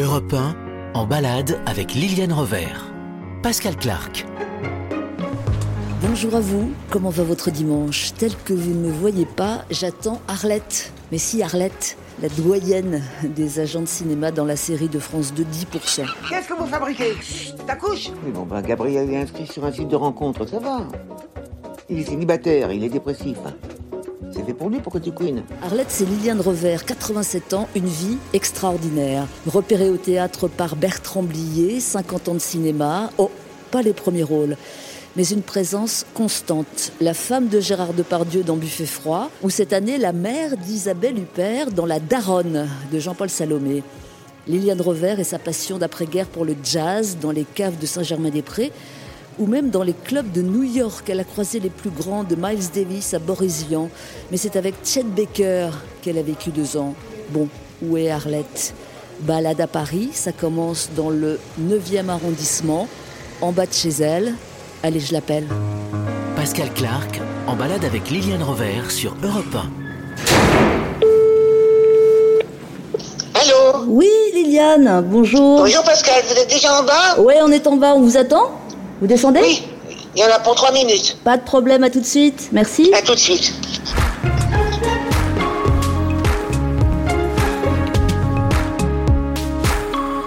Europe 1, en balade avec Liliane Rover. Pascal Clark. Bonjour à vous, comment va votre dimanche? Tel que vous ne me voyez pas, j'attends Arlette. Mais si Arlette, la doyenne des agents de cinéma dans la série de France de 10%. Qu'est-ce que vous fabriquez? T'accouches Oui, bon, bah, Gabriel est inscrit sur un site de rencontre, ça va. Il est célibataire, il est dépressif. Pour lui, Arlette, c'est Liliane Revers, 87 ans, une vie extraordinaire. Repérée au théâtre par Bertrand Blier, 50 ans de cinéma. Oh, pas les premiers rôles mais une présence constante. La femme de Gérard Depardieu dans Buffet froid, ou cette année la mère d'Isabelle Huppert dans La Daronne de Jean-Paul Salomé. Liliane Revers et sa passion d'après-guerre pour le jazz dans les caves de Saint-Germain-des-Prés, ou même dans les clubs de New York. Elle a croisé les plus grands de Miles Davis à Boris Vian. Mais c'est avec Chet Baker qu'elle a vécu deux ans. Bon, où est Arlette? Balade à Paris, ça commence dans le 9e arrondissement, en bas de chez elle. Allez, je l'appelle. Pascal Clark, en balade avec Liliane Rover sur Europe 1. Allô? Oui, Liliane, bonjour. Bonjour Pascal, vous êtes déjà en bas? Oui, on est en bas, on vous attend? Vous descendez Oui, il y en a pour trois minutes. Pas de problème, à tout de suite, merci. À tout de suite.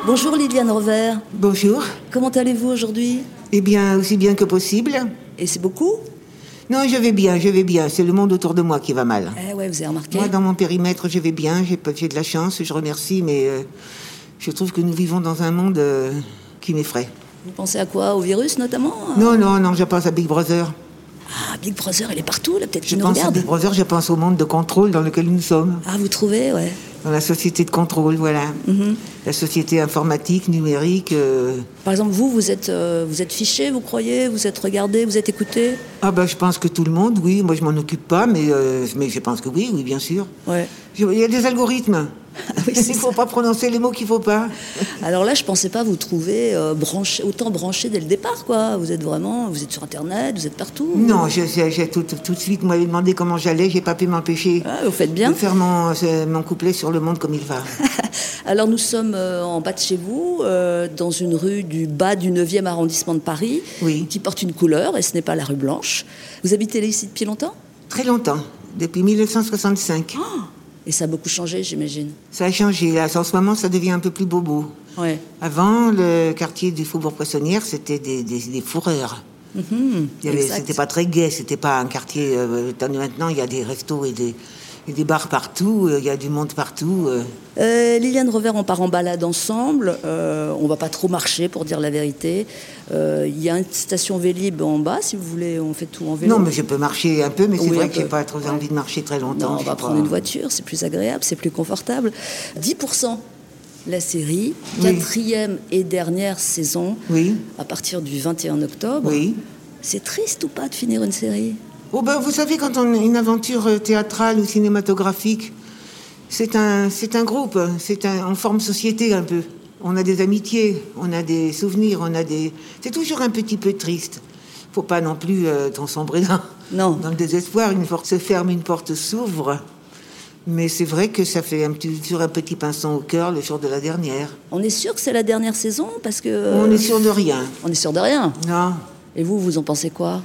Bonjour Liliane Rover. Bonjour. Comment allez-vous aujourd'hui? Eh bien, aussi bien que possible. Et c'est beaucoup? Non, je vais bien, je vais bien. C'est le monde autour de moi qui va mal. Eh ouais, vous avez remarqué Moi, dans mon périmètre, je vais bien. J'ai j'ai de la chance, je remercie, mais euh, je trouve que nous vivons dans un monde euh, qui m'effraie. Vous pensez à quoi? Au virus notamment? Non, non, non, je pense à Big Brother. Ah, Big Brother, il est partout, là, peut-être Je qu'il nous pense à regarde. Big Brother, je pense au monde de contrôle dans lequel nous sommes. Ah, vous trouvez, ouais. Dans la société de contrôle, voilà. Mhm. La société informatique, numérique. euh, Par exemple, vous, vous êtes, euh, vous êtes fiché, vous croyez? Vous êtes regardé, vous êtes écouté? Ah ben, je pense que tout le monde, oui. Moi, je m'en occupe pas, mais, euh, mais je pense que oui, oui, bien sûr. Ouais. Je- Il y a des algorithmes. Oui, c'est Il faut pas prononcer les mots qu'il faut pas. Alors là, je pensais pas vous trouver euh, branché, autant branché dès le départ, quoi. Vous êtes vraiment, vous êtes sur Internet, vous êtes partout. Non, je- tout, tout de suite, vous m'avez demandé comment j'allais, j'ai pas pu m'empêcher Ah, vous faites bien. de faire mon, mon couplet sur le monde comme il va. Alors nous sommes euh, en bas de chez vous, euh, dans une rue du bas du 9e arrondissement de Paris, Oui. qui porte une couleur, et ce n'est pas la rue Blanche. Vous habitez ici depuis longtemps? Très longtemps, depuis 1965. Et ça a beaucoup changé, j'imagine. Ça a changé, là, en ce moment, ça devient un peu plus bobo. Ouais. Avant, le quartier du Faubourg Poissonnière, c'était des, des, des fourreurs. Avait- exact. C'était pas très gai, c'était pas un quartier. euh, maintenant, il y a des restos et des, et des bars partout, euh, il y a du monde partout. euh. Euh, Liliane Revers, on part en balade ensemble. Euh, on va pas trop marcher, pour dire la vérité. Euh, Il y a une station Vélib en bas, si vous voulez. On fait tout en vélo. Non, mais je peux marcher un peu, mais c'est Oui, vrai que j'ai pas trop envie de marcher très longtemps. Non, on va prendre pas. une voiture, c'est plus agréable, c'est plus confortable. 10%, la série, Oui. quatrième et dernière saison, Oui. à partir du 21 octobre. Oui. C'est triste ou pas de finir une série? Oh ben, vous savez, quand on a une aventure euh, théâtrale ou cinématographique, c'est un, c'est un groupe, c'est un, on forme société un peu. On a des amitiés, on a des souvenirs, on a des. C'est toujours un petit peu triste. Faut pas non plus euh, t'en sombrer dans, Non. dans le désespoir. Une porte se ferme, une porte s'ouvre. Mais c'est vrai que ça fait un petit, toujours un petit pinceau au cœur le jour de la dernière. On est sûr que c'est la dernière saison Parce que. On est sûr de rien. On est sûr de rien. Non. Et vous, vous en pensez quoi?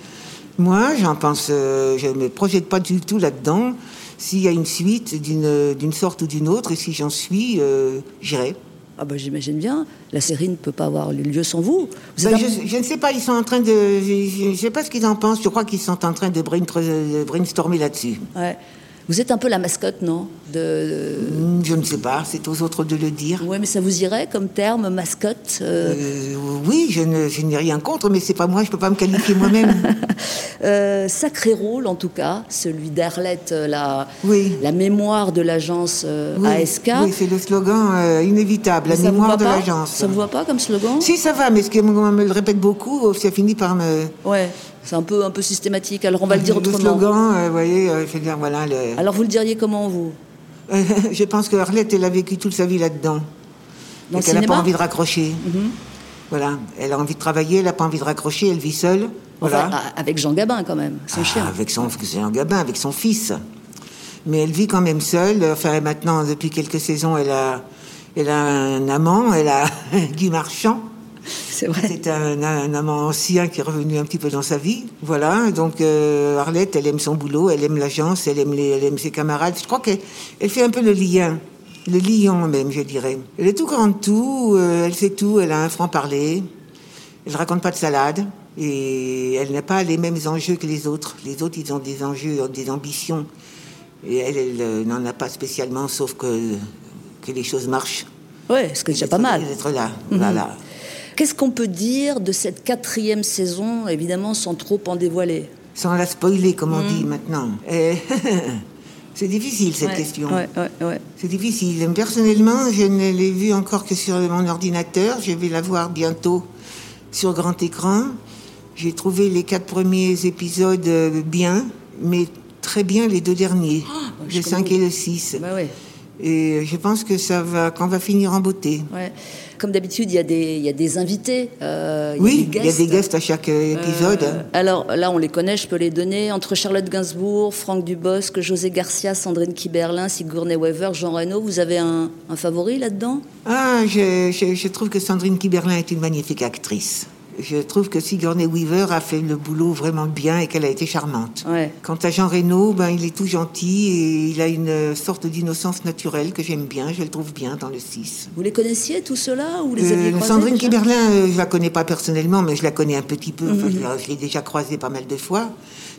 Moi, j'en pense, euh, je ne me projette pas du tout là-dedans. S'il y a une suite d'une d'une sorte ou d'une autre, et si j'en suis, euh, j'irai. Ah bah j'imagine bien. La série ne peut pas avoir lieu sans vous. Un- je, je ne sais pas, ils sont en train de. Je ne sais pas ce qu'ils en pensent, je crois qu'ils sont en train de brainstormer là-dessus. Ouais. Vous êtes un peu la mascotte, non? De... Hmm, Je ne sais pas, c'est aux autres de le dire. Ouais, mais ça vous irait comme terme, mascotte euh, Euh, oui, je ne- n'ai rien contre, mais c'est pas moi, je peux pas me qualifier moi-même. Euh, sacré rôle en tout cas, celui d'Arlette, euh, la, Oui. la mémoire de l'agence euh, Oui, ASK. oui, c'est le slogan inévitable, Mais la mémoire de l'agence. Ça vous va pas comme slogan? Si, ça va, mais ce qu'on me le répète beaucoup, ça finit par me. Ouais, c'est un peu, un peu systématique. Alors on va le dire Le autrement. slogan, euh, vous voyez, je veux dire, voilà. Le... Alors vous le diriez comment vous? je pense que Arlette, elle a vécu toute sa vie là-dedans. Dans et le qu'elle n'a pas Mhm. envie de raccrocher. Voilà. Elle a envie de travailler, elle n'a pas envie de raccrocher, elle vit seule. Voilà. Enfin, avec Jean Gabin quand même, son Ah, chien. Avec son, c'est un gabin, avec son fils. Mais elle vit quand même seule. Enfin, maintenant, depuis quelques saisons, elle a, Elle a un amant, elle a Guy Marchand. C'est vrai. C'est un, un amant ancien qui est revenu un petit peu dans sa vie. Voilà, donc euh, Arlette, elle aime son boulot, elle aime l'agence, elle aime, les- elle aime ses camarades. Je crois qu'elle elle fait un peu le lien, le lion même, je dirais. Elle est tout grande tout, euh, elle sait tout, elle a un franc-parler, elle raconte pas de salade. Et elle n'a pas les mêmes enjeux que les autres. Les autres, ils ont des enjeux, des ambitions. Et elle, elle euh, n'en a pas spécialement, sauf que, que les choses marchent. Ouais, ce que c'est déjà pas mal. D'être là, Mhm. voilà. Qu'est-ce qu'on peut dire de cette quatrième saison, évidemment sans trop en dévoiler? Sans la spoiler, comme on dit maintenant. Eh, c'est difficile cette Ouais, question. Ouais, ouais, ouais. C'est difficile. Personnellement, je ne l'ai vue encore que sur mon ordinateur. Je vais la voir bientôt sur grand écran. J'ai trouvé les quatre premiers épisodes euh, bien, mais très bien les deux derniers, Ah, je le 5 comprends. et le 6. Bah. Et je pense que ça va, qu'on va finir en beauté. Comme d'habitude, il y, a des- il y a des invités. euh, il Oui, il y a des guests. à chaque euh, épisode. Euh, alors là, on les connaît, je peux les donner. Entre Charlotte Gainsbourg, Franck Dubosc, José Garcia, Sandrine Kiberlin, Sigourney Weaver, Jean Reno, vous avez un, un favori là-dedans? Ah, je, je- je trouve que Sandrine Kiberlin est une magnifique actrice. Je trouve que Sigourney Weaver a fait le boulot vraiment bien et qu'elle a été charmante. Ouais. Quant à Jean Reno, ben, il est tout gentil et il a une sorte d'innocence naturelle que j'aime bien, je le trouve bien dans le 6. Vous les connaissiez, tous ceux-là Ou les Euh, croisés Sandrine Kiberlin, euh, je la connais pas personnellement, mais je la connais un petit peu. Enfin, Mhm. je l'ai déjà croisée pas mal de fois.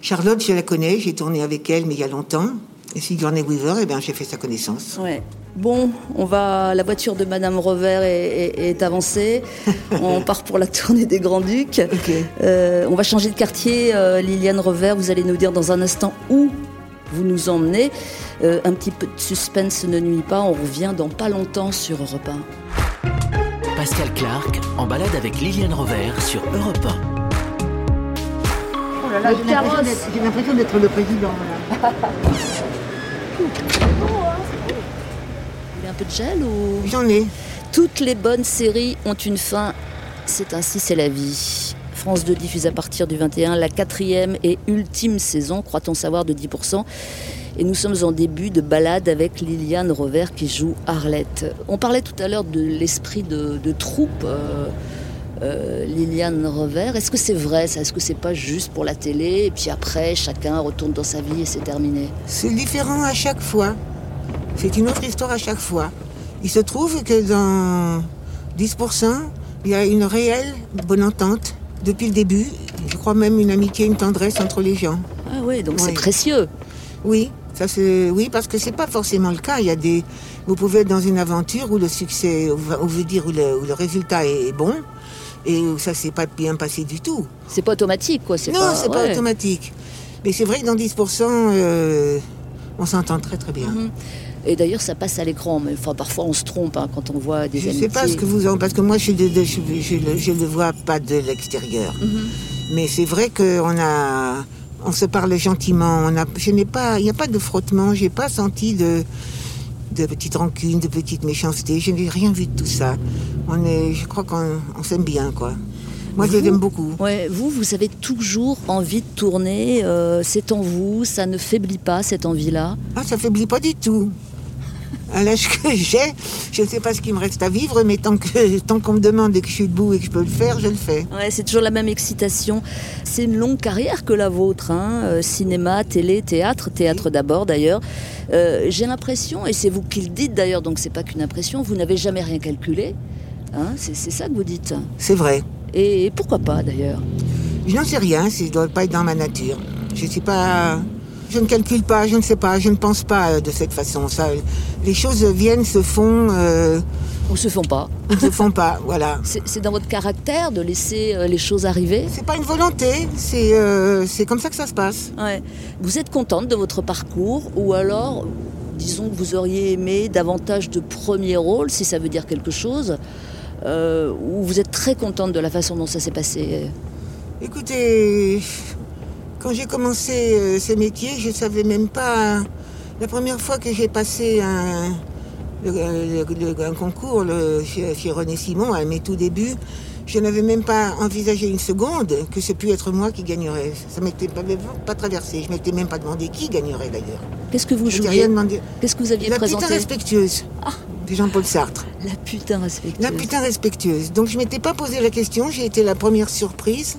Charlotte, je la connais, j'ai tourné avec elle, mais il y a longtemps. Et Sigourney Weaver, eh bien, j'ai fait sa connaissance. Ouais. Bon, on va. La voiture de Madame Revers est, est- est avancée. on part pour la tournée des Grands Ducs. Ok. Euh, on va changer de quartier. euh, Liliane Revers, vous allez nous dire dans un instant où vous nous emmenez. Euh, un petit peu de suspense ne nuit pas. On revient dans pas longtemps sur Europe 1. Pascal Clark en balade avec Liliane Rover sur Europe 1. j'ai l'impression d'être- j'ai l'impression d'être le président. là. Vous voulez un peu de gel ou J'en ai. Toutes les bonnes séries ont une fin. C'est ainsi, c'est la vie. France 2 diffuse à partir du 21 la quatrième et ultime saison, croit-on savoir, de 10%. Et nous sommes en début de balade avec Liliane Rover qui joue Arlette. On parlait tout à l'heure de l'esprit de, de troupe. euh, euh, Liliane Rover, est-ce que c'est vrai ça? Est-ce que c'est pas juste pour la télé et puis après chacun retourne dans sa vie et c'est terminé? C'est différent à chaque fois. C'est une autre histoire à chaque fois. Il se trouve que dans 10%, il y a une réelle bonne entente depuis le début. Je crois même une amitié, une tendresse entre les gens. Ah oui, donc c'est précieux. Oui, ça c'est oui parce que c'est pas forcément le cas. Il y a des, vous pouvez être dans une aventure où le succès, on veut dire où le, où le résultat est bon et ça s'est pas bien passé du tout. C'est pas automatique quoi. Non, pas, c'est pas ouais. automatique. Mais c'est vrai que dans 10%, euh, on s'entend très très bien. Mhm. Et d'ailleurs, ça passe à l'écran, mais enfin, parfois on se trompe hein, quand on voit des Je amitiés. sais pas ce que vous en... Parce que moi, je, de- de- je, je le- je le vois pas de l'extérieur. Mhm. Mais c'est vrai qu'on a... On se parle gentiment. On a, je n'ai pas... Il n'y a pas de frottement. J'ai pas senti de, de petites rancunes, de petites méchancetés. Je n'ai rien vu de tout ça. On est... Je crois qu'on on s'aime bien, quoi. Moi, je Vous les aime beaucoup. Ouais, vous, vous avez toujours envie de tourner. euh, c'est en vous, ça ne faiblit pas cette envie-là? Ah, ça faiblit pas du tout. À l'âge que j'ai, je ne sais pas ce qui me reste à vivre, mais tant que tant qu'on me demande et que je suis debout et que je peux le faire, je le fais. Ouais, c'est toujours la même excitation. C'est une longue carrière que la vôtre, hein, euh, cinéma, télé, théâtre, théâtre d'abord d'ailleurs. Euh, J'ai l'impression, et c'est vous qui le dites d'ailleurs, donc c'est pas qu'une impression, vous n'avez jamais rien calculé. Hein, c'est ça que vous dites. C'est vrai. Et pourquoi pas d'ailleurs? Je n'en sais rien, ça ne doit pas être dans ma nature. Je sais pas. Je ne calcule pas, je ne sais pas, je ne pense pas euh, de cette façon. Ça, les choses viennent, se font, euh, Ou se font pas ne se font pas. Voilà. C'est dans votre caractère de laisser euh, les choses arriver? C'est pas une volonté, c'est euh, comme ça que ça se passe. Ouais. Vous êtes contente de votre parcours ou alors, disons que vous auriez aimé davantage de premiers rôles, si ça veut dire quelque chose, euh, ou vous êtes très contente de la façon dont ça s'est passé? Écoutez, quand j'ai commencé euh, ce métier, je savais même pas. La première fois que j'ai passé un, le- le- le- un concours chez, chez René Simon, à mes tout débuts, je n'avais même pas envisagé une seconde que ce puisse être moi qui gagnerais. Ça m'était pas, pas traversé. Je m'étais même pas demandé qui gagnerait d'ailleurs. Qu'est-ce que vous jouiez. Qu'est-ce que vous aviez La présenté irrespectueuse. de Jean-Paul Sartre. La putain respectueuse. La putain respectueuse. Donc je m'étais pas posé la question, j'ai été la première surprise.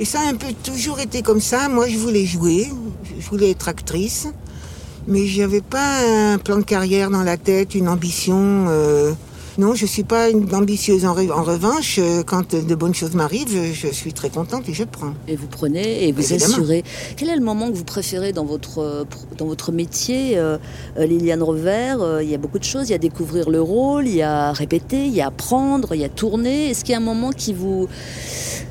Et ça a un peu toujours été comme ça. Moi, je voulais jouer, je voulais être actrice, mais j'avais pas un plan de carrière dans la tête, une ambition. euh, Non, je suis pas une ambitieuse. En, re- en revanche, euh, quand de bonnes choses m'arrivent, je suis très contente et je prends. Et vous prenez et vous Évidemment. assurez. Quel est le moment que vous préférez dans votre, euh, dans votre métier, euh, Liliane Revers euh, Il y a beaucoup de choses. Il y a découvrir le rôle, il y a répéter, il y a apprendre, il y a tourner. Est-ce qu'il y a un moment qui vous...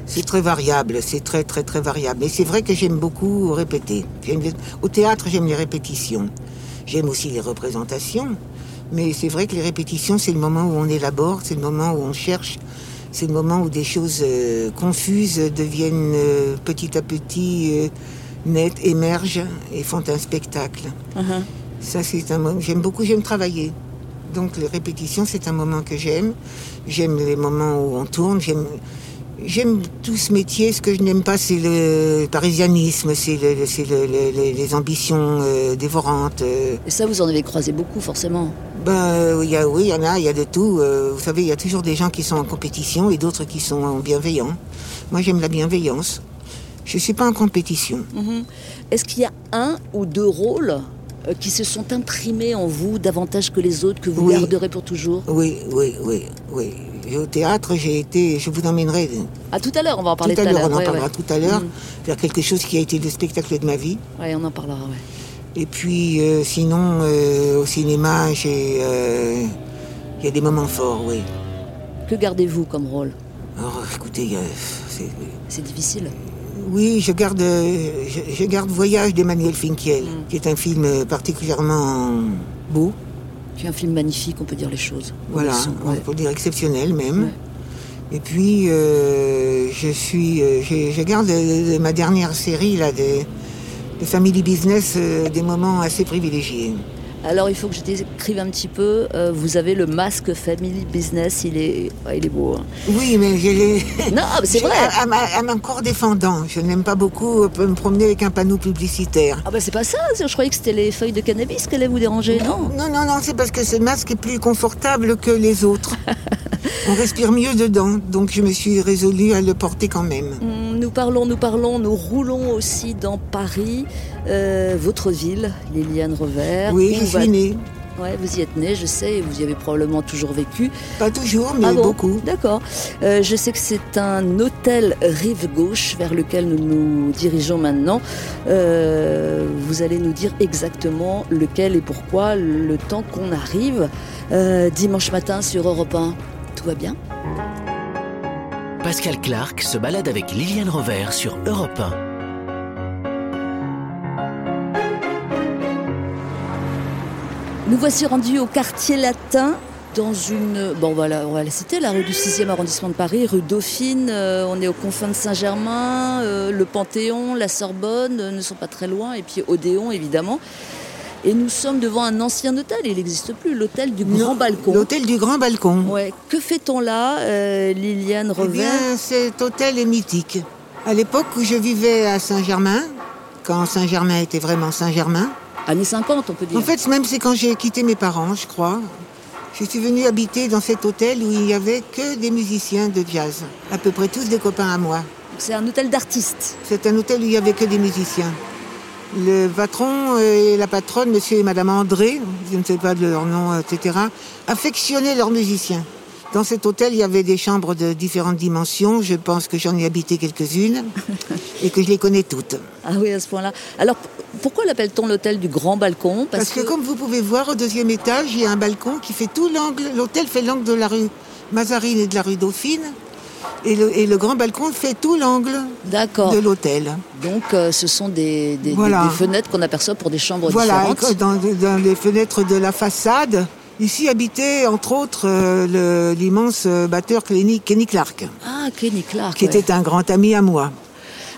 C'est très variable, c'est très très très variable. Mais c'est vrai que j'aime beaucoup répéter. Au théâtre, j'aime les répétitions. J'aime aussi les représentations. Mais c'est vrai que les répétitions, c'est le moment où on élabore, c'est le moment où on cherche, c'est le moment où des choses euh, confuses deviennent euh, petit à petit euh, nettes, émergent et font un spectacle. Uh-huh. Ça, c'est un moment. J'aime beaucoup, j'aime travailler. Donc, les répétitions, c'est un moment que j'aime. J'aime les moments où on tourne. J'aime, j'aime tout ce métier. Ce que je n'aime pas, c'est le parisianisme, c'est, le- c'est le- le- les- ambitions euh, dévorantes. euh. Et ça, vous en avez croisé beaucoup, forcément. Ben, euh, y a, oui, il y en a, il y a de tout. Euh, vous savez, il y a toujours des gens qui sont en compétition et d'autres qui sont bienveillants. Moi, j'aime la bienveillance. Je ne suis pas en compétition. Mhm. Est-ce qu'il y a un ou deux rôles qui se sont imprimés en vous davantage que les autres, que vous Oui. garderez pour toujours? Oui, oui, oui, oui. Au théâtre, j'ai été. Je vous emmènerai. Ah, tout à l'heure, on va en parler tout à à l'heure, on en ouais, parlera ouais. tout à l'heure, Mm. vers quelque chose qui a été le spectacle de ma vie. Ouais, on en parlera, ouais. Et puis, euh, sinon, euh, au cinéma, j'ai, euh, il y a des moments forts, oui. Que gardez-vous comme rôle? Alors, écoutez, c'est- C'est difficile. oui, je garde, je, je garde Voyage d'Emmanuel Finkiel, Mm. qui est un film particulièrement beau, Es un film magnifique, on peut dire les choses. voilà, on ouais. peut dire exceptionnel même. Ouais. Et puis, euh, je suis, euh, je, je garde euh, ma dernière série là de, de Family Business euh, des moments assez privilégiés. Alors, il faut que je t'écrive un petit peu. euh, vous avez le masque Family Business, il est, ouais, il est beau. hein. Oui, mais je. Non, mais c'est vrai. À, à à mon corps défendant. Je n'aime pas beaucoup euh, me promener avec un panneau publicitaire. Ah bah c'est pas ça, je croyais que c'était les feuilles de cannabis qui allaient vous déranger, non Non, non, non, c'est parce que ce masque est plus confortable que les autres. On respire mieux dedans, donc je me suis résolue à le porter quand même. Hum, Nous parlons, nous parlons, nous roulons aussi dans Paris, euh, votre ville, Liliane Revers. Oui, va- suis née. Ouais, vous y êtes née, je sais, et vous y avez probablement toujours vécu. Pas toujours, mais Ah bon beaucoup. D'accord. Euh, je sais que c'est un hôtel rive gauche vers lequel nous nous dirigeons maintenant. Euh, vous allez nous dire exactement lequel et pourquoi le temps qu'on arrive euh, dimanche matin sur Europe 1. Tout va bien Pascal Clark se balade avec Liliane Rover sur Europe 1. Nous voici rendus au quartier latin. Dans une. Bon, voilà, on va la citer, la rue du 6e arrondissement de Paris, rue Dauphine. euh, on est aux confins de Saint-Germain. euh, le Panthéon, la Sorbonne euh, ne sont pas très loin. Et puis Odéon, évidemment. Et nous sommes devant un ancien hôtel. Il n'existe plus, l'hôtel du Grand Non, Balcon. L'hôtel du Grand Balcon. Ouais. Que fait-on là, euh, Liliane Eh bien, Revers cet hôtel est mythique. À l'époque où je vivais à Saint-Germain, quand Saint-Germain était vraiment Saint-Germain, Années 50, on peut dire. En fait, même c'est quand j'ai quitté mes parents, je crois. Je suis venue habiter dans cet hôtel où il n'y avait que des musiciens de jazz. À peu près tous des copains à moi. C'est un hôtel d'artistes. C'est un hôtel où il n'y avait que des musiciens. Le patron et la patronne, monsieur et madame André, je ne sais pas de leur nom, etc., affectionnaient leurs musiciens. Dans cet hôtel, il y avait des chambres de différentes dimensions. Je pense que j'en ai habité quelques-unes et que je les connais toutes. Ah oui, à ce point-là. Alors, pourquoi l'appelle-t-on l'hôtel du Grand Balcon? Parce, que, comme vous pouvez voir, au deuxième étage, il y a un balcon qui fait tout l'angle. L'hôtel fait l'angle de la rue Mazarine et de la rue Dauphine. Et le, et le grand balcon fait tout l'angle de l'hôtel. Donc, euh, ce sont des, des- des- Voilà. des fenêtres qu'on aperçoit pour des chambres Voilà, différentes. dans, dans les fenêtres de la façade. Ici habitait, entre autres, euh, l'immense euh, batteur Kenny, Kenny Clark, Ah, Kenny Clark. qui ouais. était un grand ami à moi.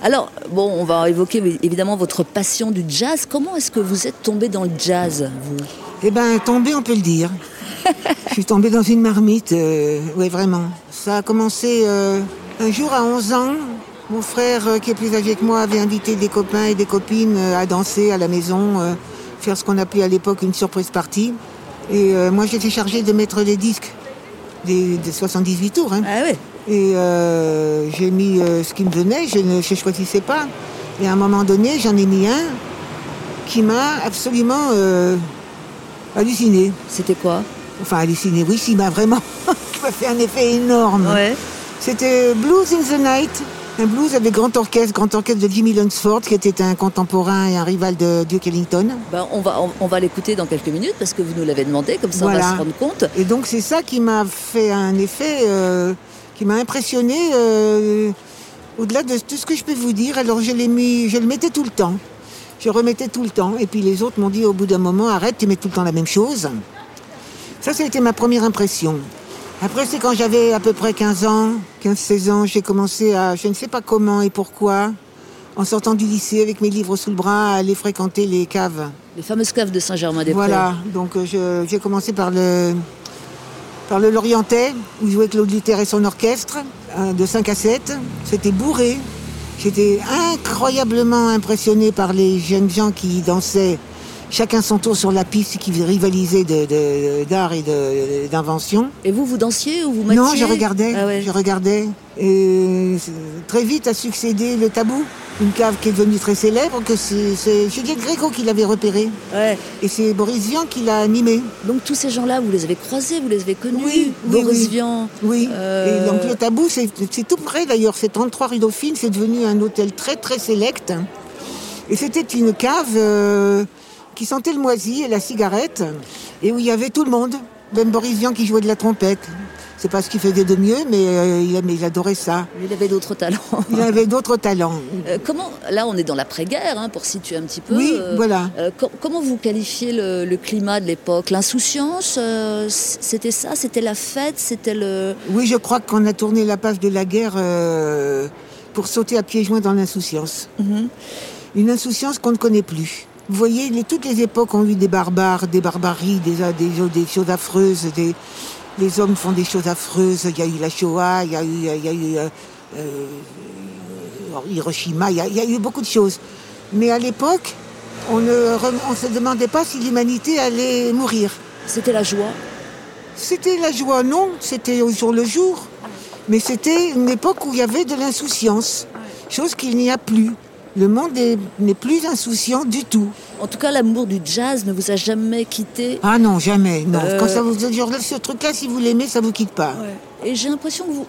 Alors, bon, on va évoquer évidemment votre passion du jazz. Comment est-ce que vous êtes tombé dans le jazz, vous? Eh ben, tombé, on peut le dire. Je suis tombée dans une marmite, oui, vraiment. Ça a commencé euh, un jour à 11 ans. Mon frère, euh, qui est plus âgé que moi, avait invité des copains et des copines euh, à danser à la maison, euh, faire ce qu'on appelait à l'époque une surprise party. Et euh, moi, j'étais chargée de mettre les disques des, des 78 tours. hein. Ah ouais. Et euh, j'ai mis euh, ce qui me venait, je ne je choisissais pas. Et à un moment donné, j'en ai mis un qui m'a absolument euh, halluciné. C'était quoi? Enfin, halluciné, oui, qui m'a vraiment qui m'a fait un effet énorme. Ouais. C'était Blues in the Night, un blues avec grand orchestre, grand orchestre de Jimmy Lunsford, qui était un contemporain et un rival de Duke Ellington. Ben, on va, on, on va l'écouter dans quelques minutes parce que vous nous l'avez demandé, comme ça on va se rendre compte. Et donc c'est ça qui m'a fait un effet, euh, qui m'a impressionné euh, au-delà de tout ce que je peux vous dire. Alors je l'ai mis, je le mettais tout le temps. Je remettais tout le temps. Et puis les autres m'ont dit au bout d'un moment, arrête, tu mets tout le temps la même chose. Ça, ça a été ma première impression. Après, c'est quand j'avais à peu près 15 ans, 15-16 ans, j'ai commencé à, je ne sais pas comment et pourquoi, en sortant du lycée avec mes livres sous le bras, à aller fréquenter les caves. Les fameuses caves de Saint-Germain-des-Prés. Voilà, donc euh, j'ai commencé par le, par le Lorientais, où jouait Claude Luther et son orchestre, de 5 à 7. C'était bourré. J'étais incroyablement impressionné par les jeunes gens qui dansaient chacun son tour sur la piste, qui de- de- d'art et d'invention. Et vous, vous dansiez ou vous mattiez Non, je regardais, Ah ouais. je regardais. Et c'est- très vite a succédé le tabou, une cave qui est devenue très célèbre, que c'est Juliette Gréco qui l'avait repérée. Ouais. Et c'est Boris Vian qui l'a animé. Donc tous ces gens-là, vous les avez croisés, vous les avez connus Oui, oui, Boris oui. Vian. Oui. Euh, Et donc le tabou, c'est c'est tout près d'ailleurs. C'est 33 rue Dauphine. C'est devenu un hôtel très très sélect. Et c'était une cave euh, qui sentait le moisi et la cigarette. Et où il y avait tout le monde. Même Boris Vian qui jouait de la trompette. C'est pas ce qu'il faisait de mieux, mais, euh, il, mais il adorait ça. Il avait d'autres talents. Il avait d'autres talents. Euh, comment, là, on est dans l'après-guerre, hein, pour situer un petit peu. Oui, voilà. euh, co- comment vous qualifiez le, le climat de l'époque? L'insouciance, c'était ça? C'était la fête? C'était le. Oui, je crois qu'on a tourné la page de la guerre pour sauter à pieds joints dans l'insouciance. Mhm. Une insouciance qu'on ne connaît plus. Vous voyez, les- toutes les époques ont eu des barbares, des barbaries, des, des, des choses affreuses. Des, les hommes font des choses affreuses. Il y a eu la Shoah, il y a eu, il y a eu euh, Hiroshima, il y, a, il y a eu beaucoup de choses. Mais à l'époque, on ne on se demandait pas si l'humanité allait mourir. C'était la joie. C'était la joie, non, c'était au jour le jour. Mais c'était une époque où il y avait de l'insouciance, chose qu'il n'y a plus. Le monde est- n'est plus insouciant du tout. En tout cas, l'amour du jazz ne vous a jamais quitté? Ah non, jamais, non. Euh. Quand ça vous genre, là, ce truc-là, si vous l'aimez, ça vous quitte pas. Et j'ai l'impression que vous,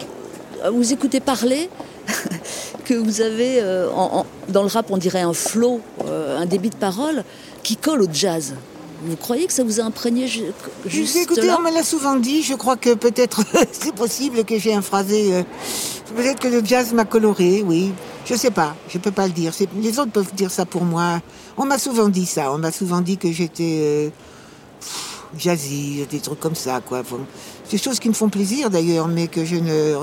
à vous écoutez parler, que vous avez, euh, en- en- dans le rap, on dirait un flow, euh, un débit de parole qui colle au jazz. Vous croyez que ça vous a imprégné ju- juste Écoutez, là on me l'a souvent dit, je crois que peut-être c'est possible que j'ai un phrasé. euh, peut-être que le jazz m'a coloré, oui. Je sais pas, je peux pas le dire. Les autres peuvent dire ça pour moi. On m'a souvent dit ça, on m'a souvent dit que j'étais euh, jazzy, des trucs comme ça, quoi. Des choses qui me font plaisir d'ailleurs, mais que je ne,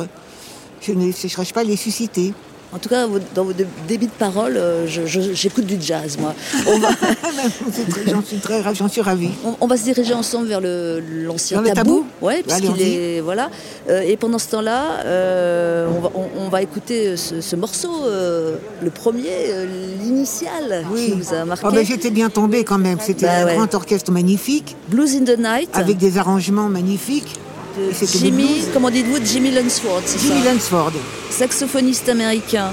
je ne cherche pas à les susciter. En tout cas, dans vos dé- débits de parole, euh, j'écoute du jazz, moi. Va, J'en suis très, ra- j'en suis ravie. on, on va se diriger ensemble vers l'ancien tabou. tabou Ouais, puisqu'il est voilà. Euh, et pendant ce temps-là, euh, on, va, on- on va écouter ce, ce morceau, euh, le premier, l'initial, qui vous a marqué. Ah ben, J'étais bien tombée quand même. C'était Bah un ouais. grand orchestre magnifique, Blues in the Night. avec des arrangements magnifiques. De Jimmy, comment dites-vous, Jimmy Lunsford, c'est Jimmy ça Lunsford. Saxophoniste américain.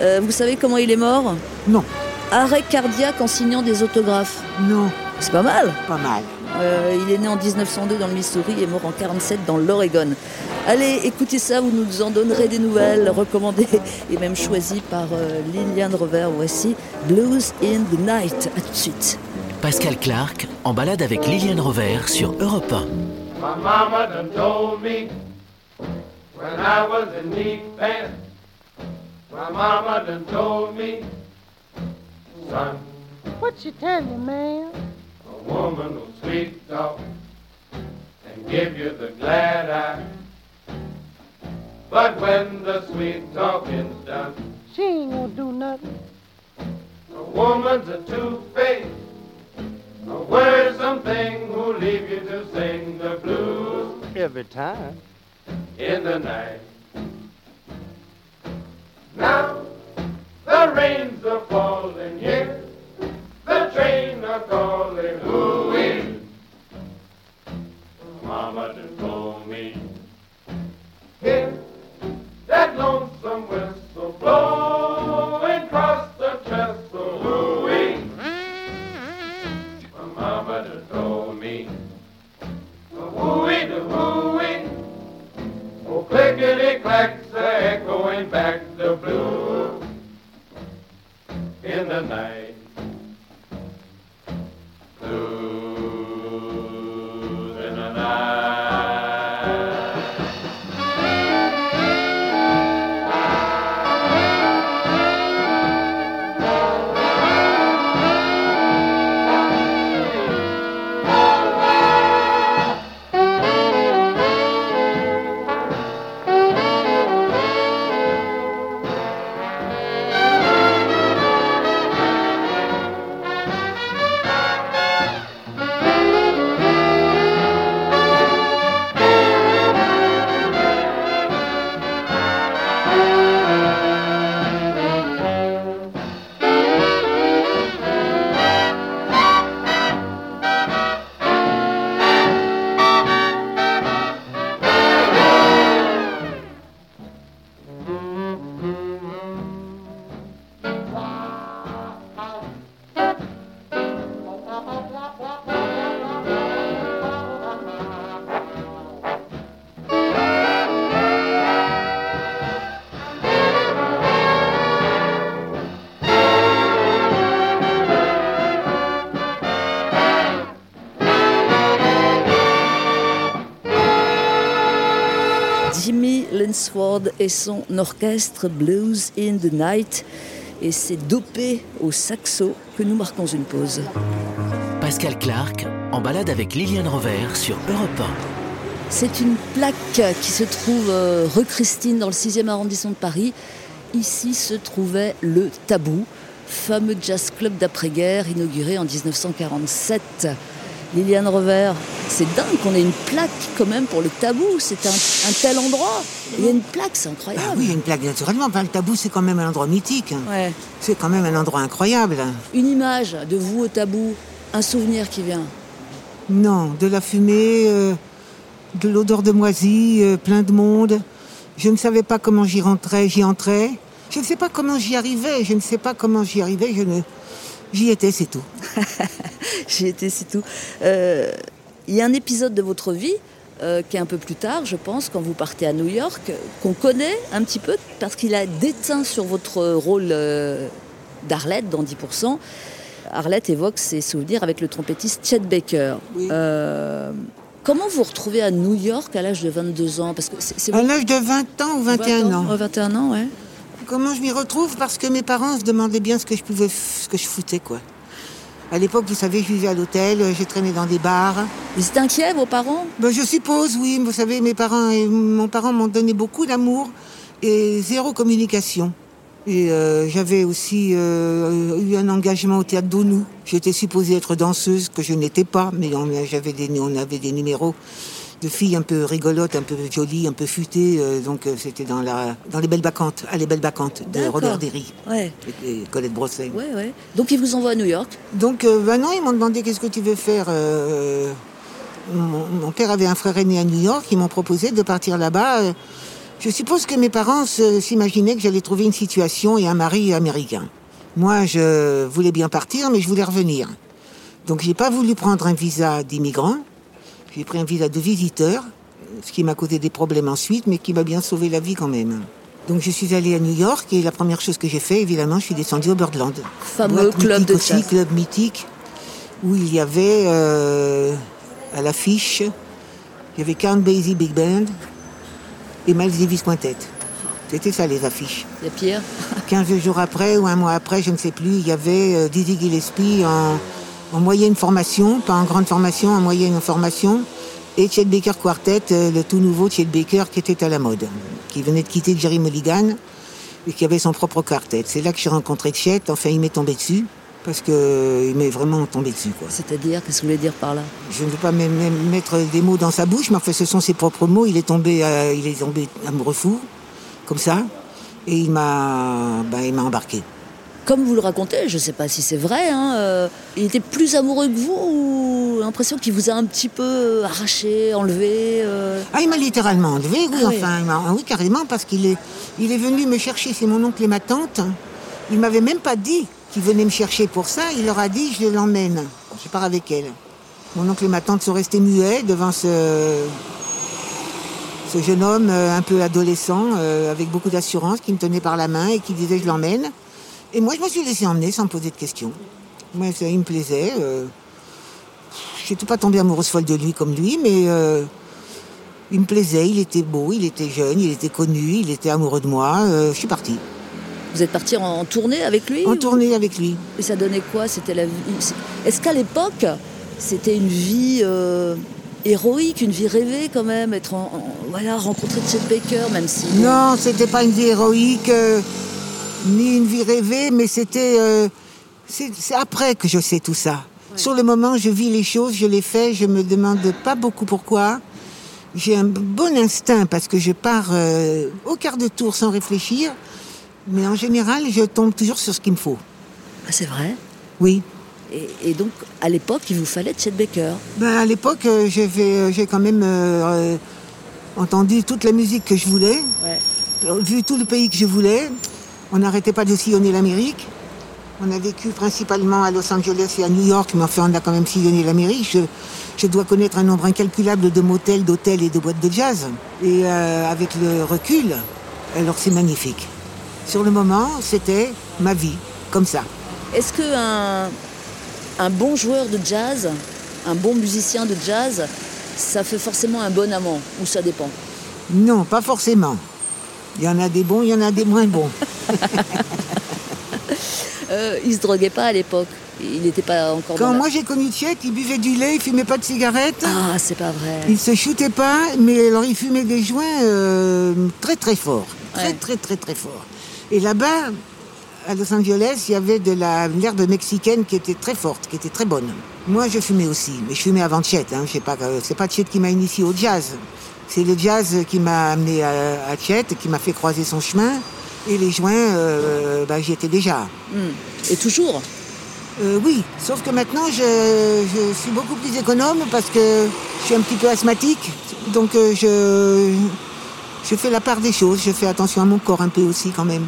Euh, vous savez comment il est mort Non, Arrêt cardiaque en signant des autographes. non, C'est pas mal. pas mal. Euh, il est né en 1902 dans le Missouri et mort en 47 dans l'Oregon. Allez, écoutez ça, vous nous en donnerez des nouvelles, recommandées et même choisies par euh, Liliane Rover. Voici Blues in the Night. À tout de suite. Pascal Clark en balade avec Liliane Rover sur Europe 1. My mama done told me when I was in knee pants. My mama done told me, son, What you tell you, man? a woman will sweet talk and give you the glad eye. But when the sweet talking's done, She ain't gonna do nothing. a woman's a two-faced, a worrisome thing who'll leave you to blues Every time. in the night. Et son orchestre Blues in the Night. Et c'est dopé au saxo que nous marquons une pause. Pascal Clark en balade avec Liliane Rover sur Europe C'est une plaque qui se trouve euh, rue Christine dans le 6e arrondissement de Paris. Ici se trouvait le Tabou, fameux jazz club d'après-guerre inauguré en 1947. Liliane Rover, c'est dingue qu'on ait une plaque quand même pour le Tabou. C'est un, un tel endroit. Il y a une plaque, c'est incroyable. Ah oui, il y a une plaque naturellement. Enfin, le tabou, c'est quand même un endroit mythique. Ouais. C'est quand même un endroit incroyable. Une image de vous au Tabou, un souvenir qui vient. Non, de la fumée, euh, de l'odeur de moisi, euh, plein de monde. Je ne savais pas comment j'y rentrais, j'y entrais. Je ne sais pas comment j'y arrivais, je ne sais pas comment j'y arrivais, je ne... J'y étais, c'est tout. J'y étais, c'est tout. Euh, Il y a un épisode de votre vie euh, qui est un peu plus tard, je pense, quand vous partez à New York, qu'on connaît un petit peu parce qu'il a déteint sur votre rôle euh, d'Arlette dans 10%. Arlette évoque ses souvenirs avec le trompettiste Chet Baker. Oui. Euh, comment vous retrouvez à New York à l'âge de 22 ans? Parce que c'est, À l'âge de 20 ans ou 21 ans. Ouais, 21 ans, ouais. Comment je m'y retrouve? Parce que mes parents se demandaient bien ce que je pouvais, ce que je foutais, quoi. À l'époque, vous savez, je vivais à l'hôtel, euh, j'ai traîné dans des bars. Vous êtes inquiets, vos parents? Ben, je suppose, oui. Vous savez, mes parents et mon parent m'ont donné beaucoup d'amour et zéro communication. Et euh, j'avais aussi euh, eu un engagement au théâtre d'Onou. J'étais supposée être danseuse, que je n'étais pas, mais on, j'avais des, on avait des numéros de filles un peu rigolotes, un peu jolies, un peu futées. euh, donc euh, c'était dans, la, dans les Belles Bacchantes, à les Belles Bacchantes de. Robert Derry Ouais, et, et Colette Brosset. ouais, ouais. Donc ils vous envoient à New York. Donc, euh, ben non, ils m'ont demandé qu'est-ce que tu veux faire. euh, mon, mon père avait un frère aîné à New York, ils m'ont proposé de partir là-bas. Je suppose que mes parents s'imaginaient que j'allais trouver une situation et un mari américain. Moi, je voulais bien partir, mais je voulais revenir. Donc, j'ai pas voulu prendre un visa d'immigrant. J'ai pris un visa de visiteur, ce qui m'a causé des problèmes ensuite, mais qui m'a bien sauvé la vie quand même. Donc, je suis allée à New York et la première chose que j'ai fait, évidemment, je suis descendue au Birdland. Fameux club de aussi, club mythique, où il y avait euh, à l'affiche, il y avait Count Basie Big Band et Miles Davis Quintet. C'était ça les affiches. Il y a Pierre? 15 jours après ou un mois après, je ne sais plus, il y avait euh, Dizzy Gillespie en, en moyenne formation, pas en grande formation, en moyenne formation, et Chet Baker Quartet, euh, le tout nouveau Chet Baker qui était à la mode, qui venait de quitter Jerry Mulligan et qui avait son propre quartet. C'est là que j'ai rencontré Chet, enfin il m'est tombé dessus, parce qu'il m'est vraiment tombé dessus. C'est-à-dire, qu'est-ce que vous voulez dire par là? Je ne veux pas même, mettre des mots dans sa bouche, mais enfin, ce sont ses propres mots. Il est tombé, euh, il est tombé amoureux fou, comme ça, et il m'a, il m'a embarqué. Comme vous le racontez, je ne sais pas si c'est vrai, hein, euh, il était plus amoureux que vous ou l'impression qu'il vous a un petit peu arraché, enlevé euh Ah, il m'a littéralement enlevé, oui, Ah enfin, oui, carrément, parce qu'il est, il est venu me chercher, c'est mon oncle et ma tante. Il m'avait même pas dit qu'il venait me chercher pour ça, il leur a dit, je l'emmène, je pars avec elle. Mon oncle et ma tante sont restés muets devant ce, ce jeune homme euh, un peu adolescent, euh, avec beaucoup d'assurance, qui me tenait par la main et qui disait, je l'emmène. Et moi, je me suis laissé emmener sans poser de questions. Moi, ça, il me plaisait. Euh, je n'étais pas tombée amoureuse folle de lui comme lui, mais... euh, il me plaisait, il était beau, il était jeune, il était connu, il était amoureux de moi. euh, je suis partie. Vous êtes parti en, tournée avec lui En ou- tournée avec lui. Et ça donnait quoi? C'était la. Est-ce qu'à l'époque, c'était une vie héroïque, une vie rêvée quand même, être en, en- voilà, rencontrer Chet Baker, même si. Non, c'était pas une vie héroïque, ni une vie rêvée, mais c'était. euh, c'est après que je sais tout ça. Sur le moment, je vis les choses, je les fais, je me demande pas beaucoup pourquoi. J'ai un bon instinct parce que je pars euh, au quart de tour sans réfléchir, mais en général, je tombe toujours sur ce qu'il me faut. Ah, c'est vrai? Oui. Et, et donc, à l'époque, il vous fallait Chet Baker? Ben, à l'époque, euh, j'ai quand même euh, entendu toute la musique que je voulais, Ouais. vu tout le pays que je voulais. On n'arrêtait pas de sillonner l'Amérique. On a vécu principalement à Los Angeles et à New York, mais enfin, on a quand même sillonné l'Amérique. Je, je dois connaître un nombre incalculable de motels, d'hôtels et de boîtes de jazz. Et euh, avec le recul, alors c'est magnifique. Sur le moment, c'était ma vie, comme ça. Est-ce que un, un bon joueur de jazz, un bon musicien de jazz, ça fait forcément un bon amant Ou ça dépend? Non, pas forcément. Il y en a des bons, il y en a des moins bons. euh, Il se droguait pas à l'époque. Il n'était pas encore Quand la- moi j'ai connu Tchèque, il buvait du lait, il fumait pas de cigarettes, Ah, c'est pas vrai. il se shootait pas, mais alors il fumait des joints euh, très très forts, très Ouais. très très très forts. Et là-bas, à Los Angeles, il y avait de l'herbe mexicaine qui était très forte, qui était très bonne. Moi, je fumais aussi, mais je fumais avant Tchèque. Hein, je sais pas, euh, c'est pas Tchèque qui m'a initié au jazz. C'est le jazz qui m'a amené à, à Tchèque, qui m'a fait croiser son chemin. Et les joints, euh, bah, j'y étais déjà. Hmm. Et toujours Euh, oui, sauf que maintenant je, je suis beaucoup plus économe parce que je suis un petit peu asthmatique. Donc euh, je, je fais la part des choses, je fais attention à mon corps un peu aussi quand même.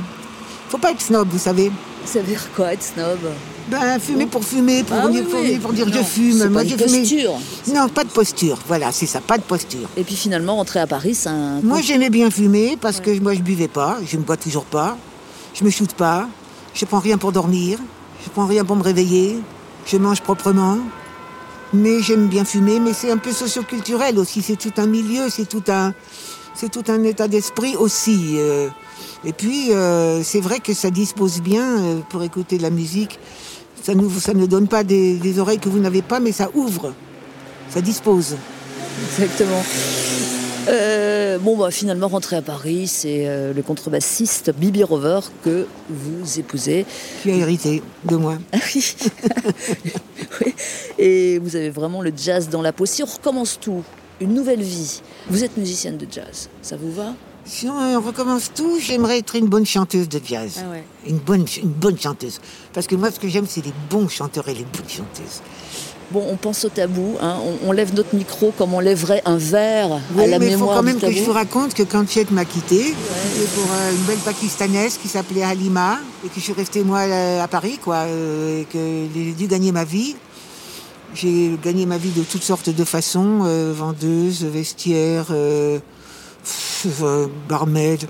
Faut pas être snob, vous savez. Ça veut dire quoi être snob? Ben, fumer pour fumer, pour, Ah dire, oui, pour, oui. pour dire je Non, fume. Moi, pas une posture. Non, pas de posture. Voilà, c'est ça, pas de posture. Et puis finalement, rentrer à Paris, c'est un. Moi, j'aimais bien fumer parce que moi, je buvais pas. Je ne bois toujours pas. Je me shoote pas. Je prends rien pour dormir. Je prends rien pour me réveiller. Je mange proprement. Mais j'aime bien fumer. Mais c'est un peu socioculturel aussi. C'est tout un milieu. C'est tout un, c'est tout un état d'esprit aussi. euh. Et puis, euh, c'est vrai que ça dispose bien euh, pour écouter de la musique. Ça nous, ça ne donne pas des, des oreilles que vous n'avez pas, mais ça ouvre. Ça dispose. Exactement. Euh, bon, bah, finalement, rentrer à Paris, c'est euh, le contrebassiste Bibi Rover que vous épousez. Tu as hérité de moi. Ah oui. Oui. Et vous avez vraiment le jazz dans la peau. Si on recommence tout, une nouvelle vie, vous êtes musicienne de jazz, ça vous va? Si on recommence tout, j'aimerais être une bonne chanteuse de jazz. Ah ouais. Une bonne, une bonne chanteuse. Parce que moi, ce que j'aime, c'est les bons chanteurs et les bonnes chanteuses. Bon, on pense au tabou, hein. on, on lève notre micro comme on lèverait un verre à Oui, la mais il faut quand même que je vous raconte que quand Chet m'a quitté, c'était pour euh, une belle pakistanaise qui s'appelait Halima, et que je suis restée moi euh, à Paris, quoi, euh, et que j'ai dû gagner ma vie. J'ai gagné ma vie de toutes sortes de façons, euh, vendeuse, vestiaire, euh, euh, barmaid.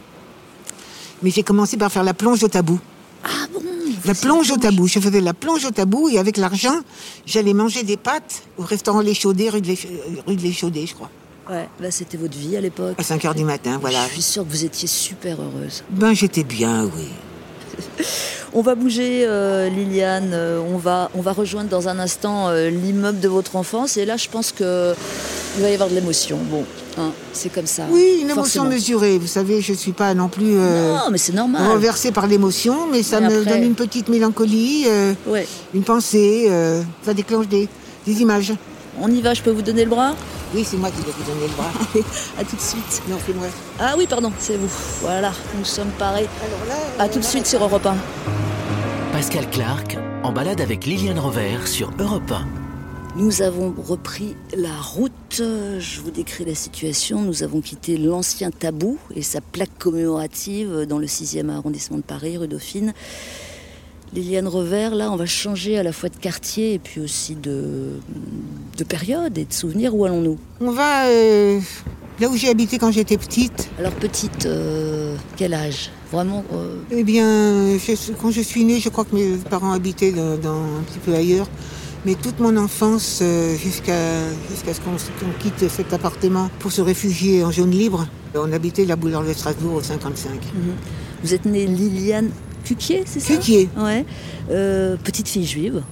Mais j'ai commencé par faire la plonge au tabou. Ah bon La plonge au tabou. Je faisais la plonge au tabou et avec l'argent, j'allais manger des pâtes au restaurant Les Chaudets, rue de Les, rue de Les Chaudets, je crois. Ouais, bah, c'était votre vie à l'époque. À 5 heures du matin, voilà. Je suis sûre que vous étiez super heureuse. Ben, j'étais bien, oui. On va bouger, euh, Liliane. euh, on, va, on va rejoindre dans un instant euh, l'immeuble de votre enfance. Et là, je pense que il va y avoir de l'émotion. Bon, hein, c'est comme ça. Oui, une émotion forcément. mesurée. Vous savez, je suis pas non plus euh, Non, mais c'est normal. renversée par l'émotion, mais ça Mais me après- donne une petite mélancolie, euh, Ouais. une pensée. euh, ça déclenche des, des images. On y va, je peux vous donner le bras? Oui, c'est moi qui vais vous donner le bras. Allez, à tout de suite. non, c'est moi. Ah oui, pardon, c'est vous. Voilà, nous sommes parés. Alors là, À tout de suite sur Europe 1. Pascal Clark en balade avec Liliane Rover sur Europe 1. Nous avons repris la route. Je vous décris la situation. Nous avons quitté l'ancien tabou et sa plaque commémorative dans le 6e arrondissement de Paris, rue Dauphine. Liliane Revers, là, on va changer à la fois de quartier et puis aussi de, de période et de souvenirs. Où allons-nous? On va euh, là où j'ai habité quand j'étais petite. Alors, petite, euh, quel âge? Vraiment euh, Eh bien, je- quand je suis née, je crois que mes parents habitaient dans, dans- un petit peu ailleurs. Mais toute mon enfance, euh, jusqu'à jusqu'à ce qu'on quitte cet appartement pour se réfugier en zone libre, on habitait la boulevard de Strasbourg au 55. Vous êtes née Liliane Cuquier, c'est ça? Cuquier. Ouais. Euh, petite fille juive.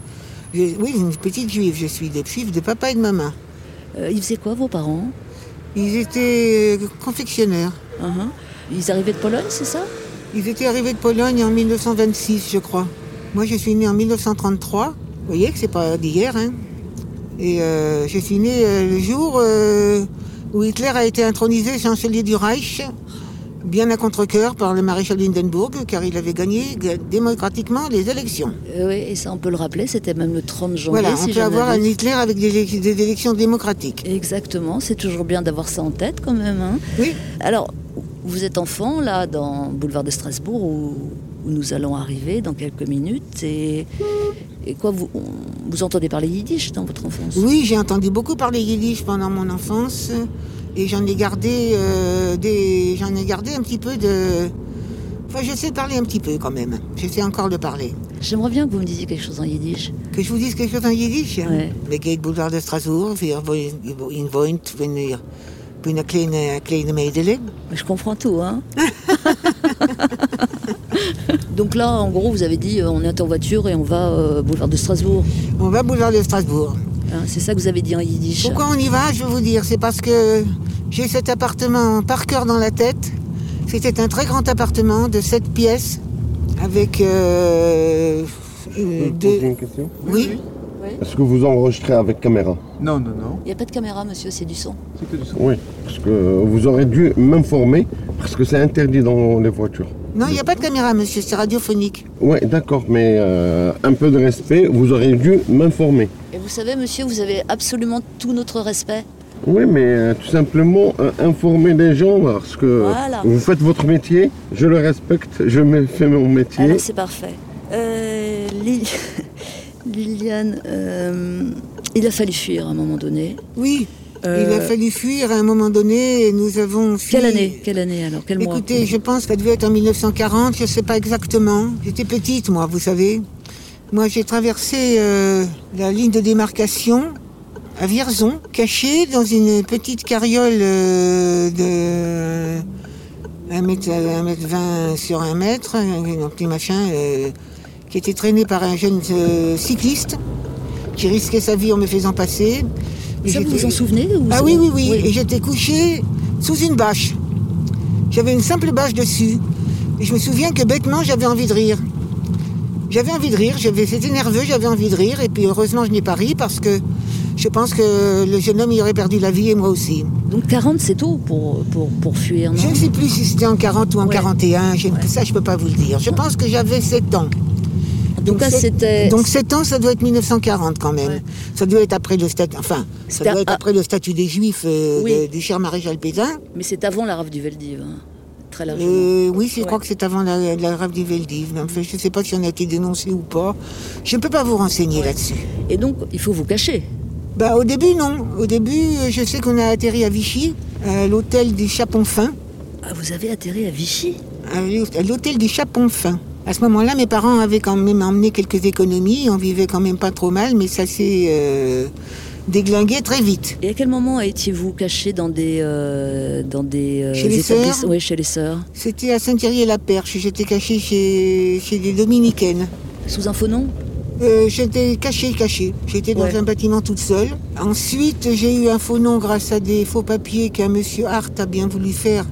Je- oui, une petite juive, je suis des juive de papa et de maman. Euh, ils faisaient quoi, vos parents? Ils étaient confectionnaires. Uhum. Ils arrivaient de Pologne, c'est ça? Ils étaient arrivés de Pologne en 1926, je crois. Moi, je suis née en 1933. Vous voyez que c'est pas d'hier, hein. Et euh, je suis euh, le jour euh, où Hitler a été intronisé chancelier du Reich, bien à contre-cœur par le maréchal d'Hindenburg, car il avait gagné ga- démocratiquement les élections. Euh, Oui, et ça, on peut le rappeler, c'était même le 30 janvier. voilà, on si peut avoir un. Hitler avec des élections démocratiques. Exactement, c'est toujours bien d'avoir ça en tête quand même. hein. Oui, Alors, vous êtes enfant, là, dans Boulevard de Strasbourg, où, où nous allons arriver dans quelques minutes. Et, et quoi, vous, vous entendez parler yiddish dans votre enfance? Oui, j'ai entendu beaucoup parler yiddish pendant mon enfance et j'en ai gardé euh, des, j'en ai gardé un petit peu de. Enfin, je sais parler un petit peu quand même. Je sais encore le parler. J'aimerais bien que vous me disiez quelque chose en yiddish. Que je vous dise quelque chose en yiddish? Ouais. Le Gate Boulevard de Strasbourg, wir in wohnt, wenn bin eine kleine, kleine je comprends tout, hein Donc là, en gros, vous avez dit, euh, on est en voiture et on va euh, Boulevard de Strasbourg. On va Boulevard de Strasbourg. Hein, c'est ça que vous avez dit en yiddish. Pourquoi on y va Je vais vous dire. C'est parce que j'ai cet appartement par cœur dans la tête. C'était un très grand appartement de 7 pièces avec euh, euh, deux- une question Oui. Est-ce que vous enregistrez avec caméra? Non, non, non. Il n'y a pas de caméra, monsieur, c'est du son. C'est que du son. Oui. Parce que vous aurez dû m'informer, parce que c'est interdit dans les voitures. Non, il n'y a pas de caméra, monsieur. C'est radiophonique. Oui, d'accord, mais euh, un peu de respect, vous aurez dû m'informer. Et vous savez, monsieur, vous avez absolument tout notre respect. Oui, mais euh, tout simplement euh, informer les gens, parce que Voilà. vous faites votre métier, je le respecte, je me fais mon métier. Alors, c'est parfait. Euh, Lili- Liliane, euh, il a fallu fuir à un moment donné. Oui. Euh, Il a fallu fuir à un moment donné et nous avons fui. Quelle année Quelle année alors Quel mois Écoutez, je pense que ça devait être en 1940, je ne sais pas exactement. J'étais petite, moi, vous savez. Moi, j'ai traversé euh, la ligne de démarcation à Vierzon, cachée dans une petite carriole euh, de 1 mètre, 1 mètre 20 sur 1 mètre, un petit machin, qui était traîné par un jeune cycliste qui risquait sa vie en me faisant passer. Ça, vous vous en souvenez ou ah oui, oui, oui, Et j'étais couché sous une bâche. J'avais une simple bâche dessus. Et je me souviens que bêtement, j'avais envie de rire. J'avais envie de rire, j'avais, c'était nerveux, j'avais envie de rire. Et puis heureusement, je n'ai pas ri parce que je pense que le jeune homme, il aurait perdu la vie et moi aussi. Donc 40, c'est tôt pour, pour, pour fuir, non Je ne sais plus si c'était en 40 ou en Ouais. 41. je- Ça, je peux pas vous le dire. Je pense que j'avais 7 ans. Cas, c'était... Donc 7 ans, ça doit être 1940 quand même. Ouais. Ça doit être après le statut. Enfin, ça C'était doit être à- après le statut des Juifs euh, Oui. de- du cher maréchal Pétain. Mais c'est avant la rave du Veldiv, hein. très largement. Euh, oui, je Ouais. crois que c'est avant la, la rave du Veldiv. Mais je ne sais pas si on a été dénoncé ou pas. Je ne peux pas vous renseigner là-dessus. Et donc, il faut vous cacher. Bah, au début, non. Au début, euh, je sais qu'on a atterri à Vichy, à l'hôtel du Chapon Fin. Ah, vous avez atterri à Vichy? À l'hôtel du Chapon Fin. À ce moment-là, mes parents avaient quand même emmené quelques économies. On vivait quand même pas trop mal, mais ça s'est euh, déglingué très vite. Et à quel moment étiez-vous caché dans des... euh, dans des euh, Chez les sœurs Oui, chez les sœurs. C'était à Saint-Thierry-la-Perche. J'étais cachée chez, chez les Dominicaines. Sous un faux nom? Euh, J'étais cachée, cachée. J'étais dans Ouais. un bâtiment toute seule. Ensuite, j'ai eu un faux nom grâce à des faux papiers qu'un monsieur Hart a bien voulu faire.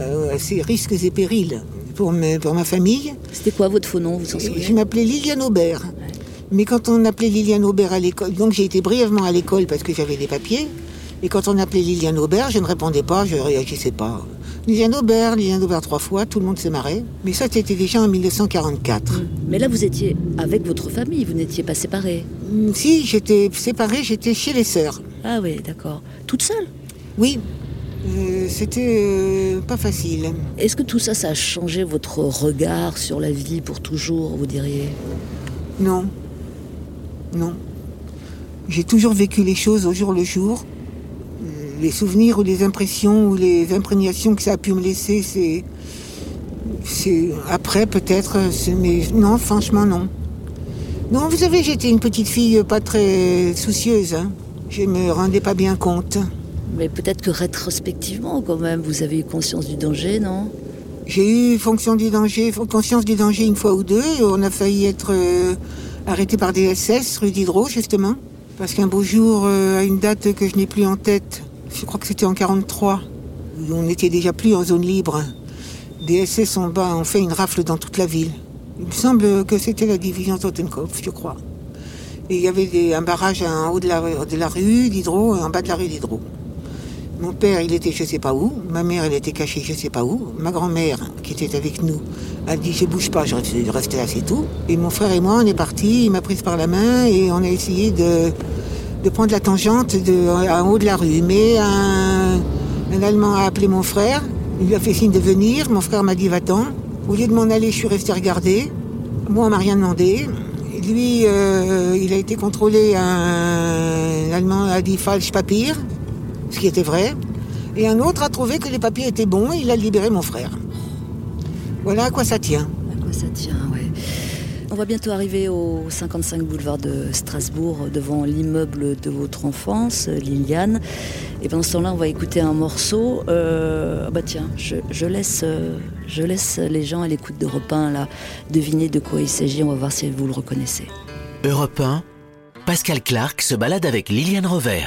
Euh, à ses risques et périls pour, me- pour ma famille. C'était quoi votre faux nom, vous Je m'appelais Liliane Aubert. Mais quand on appelait Liliane Aubert à l'école, donc j'ai été brièvement à l'école parce que j'avais des papiers. Et quand on appelait Liliane Aubert, je ne répondais pas, je ne réagissais pas. Liliane Aubert, Liliane Aubert trois fois, tout le monde s'est marré. Mais ça, c'était déjà en 1944. Mais là, vous étiez avec votre famille, vous n'étiez pas séparés. Mm, Si, j'étais séparée, j'étais chez les sœurs. Ah oui, d'accord. Toute seule? Oui, euh, c'était euh, pas facile. Est-ce que tout ça, ça a changé votre regard sur la vie pour toujours, vous diriez? Non. Non. J'ai toujours vécu les choses au jour le jour. Euh, Les souvenirs ou les impressions ou les imprégnations que ça a pu me laisser, c'est. C'est après peut-être, mais non, franchement non. Non, vous savez, j'étais une petite fille pas très soucieuse. hein. Je me rendais pas bien compte. Mais peut-être que rétrospectivement, quand même, vous avez eu conscience du danger, non? J'ai eu fonction du danger, conscience du danger une fois ou deux. On a failli être euh, arrêté par des SS rue Diderot, justement. Parce qu'un beau jour, euh, à une date que je n'ai plus en tête, je crois que c'était en 43, où on n'était déjà plus en zone libre, des SS ont, bas, ont fait une rafle dans toute la ville. Il me semble que c'était la division Totenkopf, je crois. Et il y avait un barrage en haut de la, de la rue Diderot et en bas de la rue Diderot. Mon père, il était je sais pas où. Ma mère, elle était cachée je sais pas où. Ma grand-mère, qui était avec nous, a dit je bouge pas, je reste, là, c'est tout. Et mon frère et moi, on est partis. Il m'a prise par la main et on a essayé de, prendre la tangente en haut de la rue. Mais un, un Allemand a appelé mon frère. Il lui a fait signe de venir. Mon frère m'a dit va-t'en. Au lieu de m'en aller, je suis restée regarder. Moi, on m'a rien demandé. Lui, euh, il a été contrôlé. Un Allemand a dit falsch papier ce qui était vrai. Et un autre a trouvé que les papiers étaient bons et il a libéré mon frère. Voilà à quoi ça tient. À quoi ça tient, ouais. On va bientôt arriver au 55 boulevard de Strasbourg, devant l'immeuble de votre enfance, Liliane. Et pendant ce temps-là, on va écouter un morceau. Euh, ah bah tiens, je, je laisse, euh, je laisse les gens à l'écoute de Repin là deviner de quoi il s'agit. On va voir si vous le reconnaissez. Europe 1, Pascal Clark se balade avec Liliane Rover.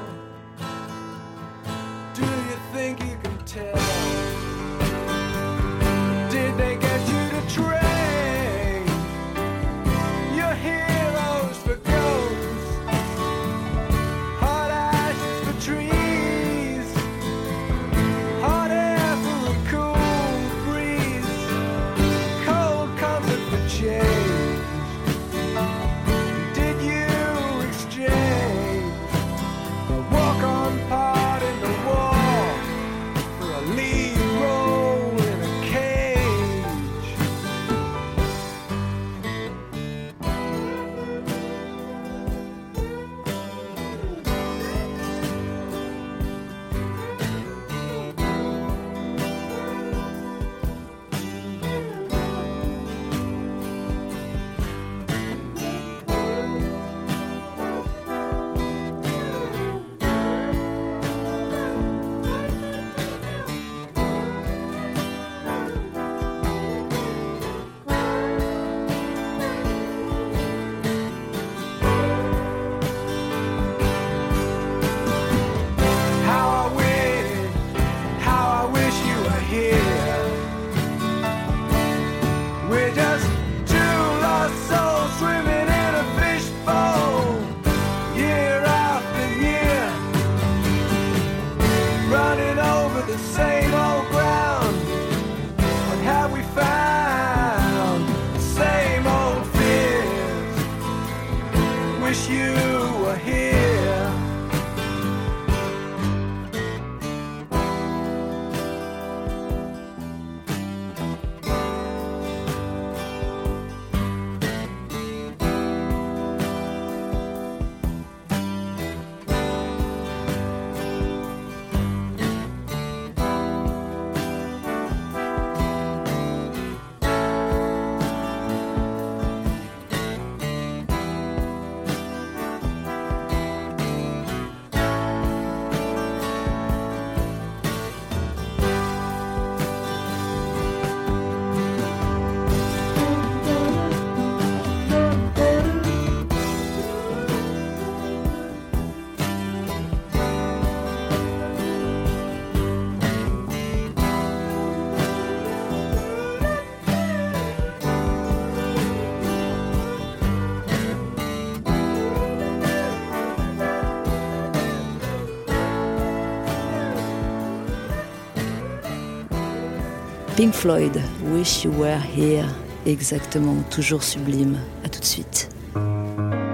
Pink Floyd, Wish You Were Here. Exactement, toujours sublime. À tout de suite.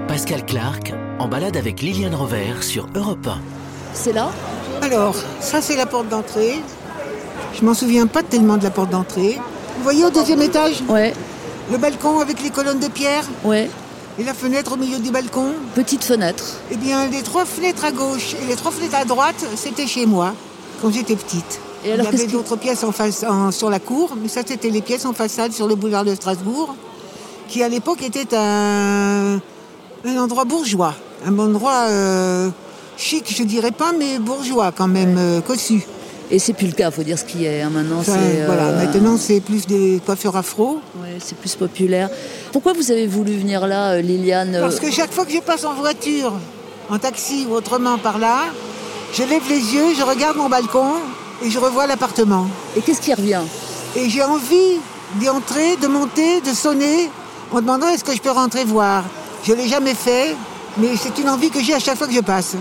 Pascal Clark en balade avec Liliane Rover sur Europe 1. C'est là? Alors, ça c'est la porte d'entrée. Je m'en souviens pas tellement de la porte d'entrée. Vous voyez au deuxième étage? Ouais, Le balcon avec les colonnes de pierre? Ouais. et la fenêtre au milieu du balcon? Petite fenêtre. Eh bien, les trois fenêtres à gauche et les trois fenêtres à droite, c'était chez moi, quand j'étais petite. Et alors, Il y avait d'autres pièces en face, en- sur la cour, mais ça, c'était les pièces en façade sur le boulevard de Strasbourg, qui à l'époque était un, un endroit bourgeois, un endroit euh, chic, je dirais pas, mais bourgeois quand même, euh, cossu. Et c'est plus le cas, faut dire ce qui est. hein. Maintenant, Enfin, c'est. voilà, euh, maintenant, c'est plus des coiffeurs afro. ouais, c'est plus populaire. Pourquoi vous avez voulu venir là, Liliane Parce que chaque fois que je passe en voiture, en taxi ou autrement par là, je lève les yeux, je regarde mon balcon et je revois l'appartement. Et qu'est-ce qui revient? Et j'ai envie d'y entrer, de monter, de sonner en demandant est-ce que je peux rentrer voir? Je ne l'ai jamais fait, mais c'est une envie que j'ai à chaque fois que je passe.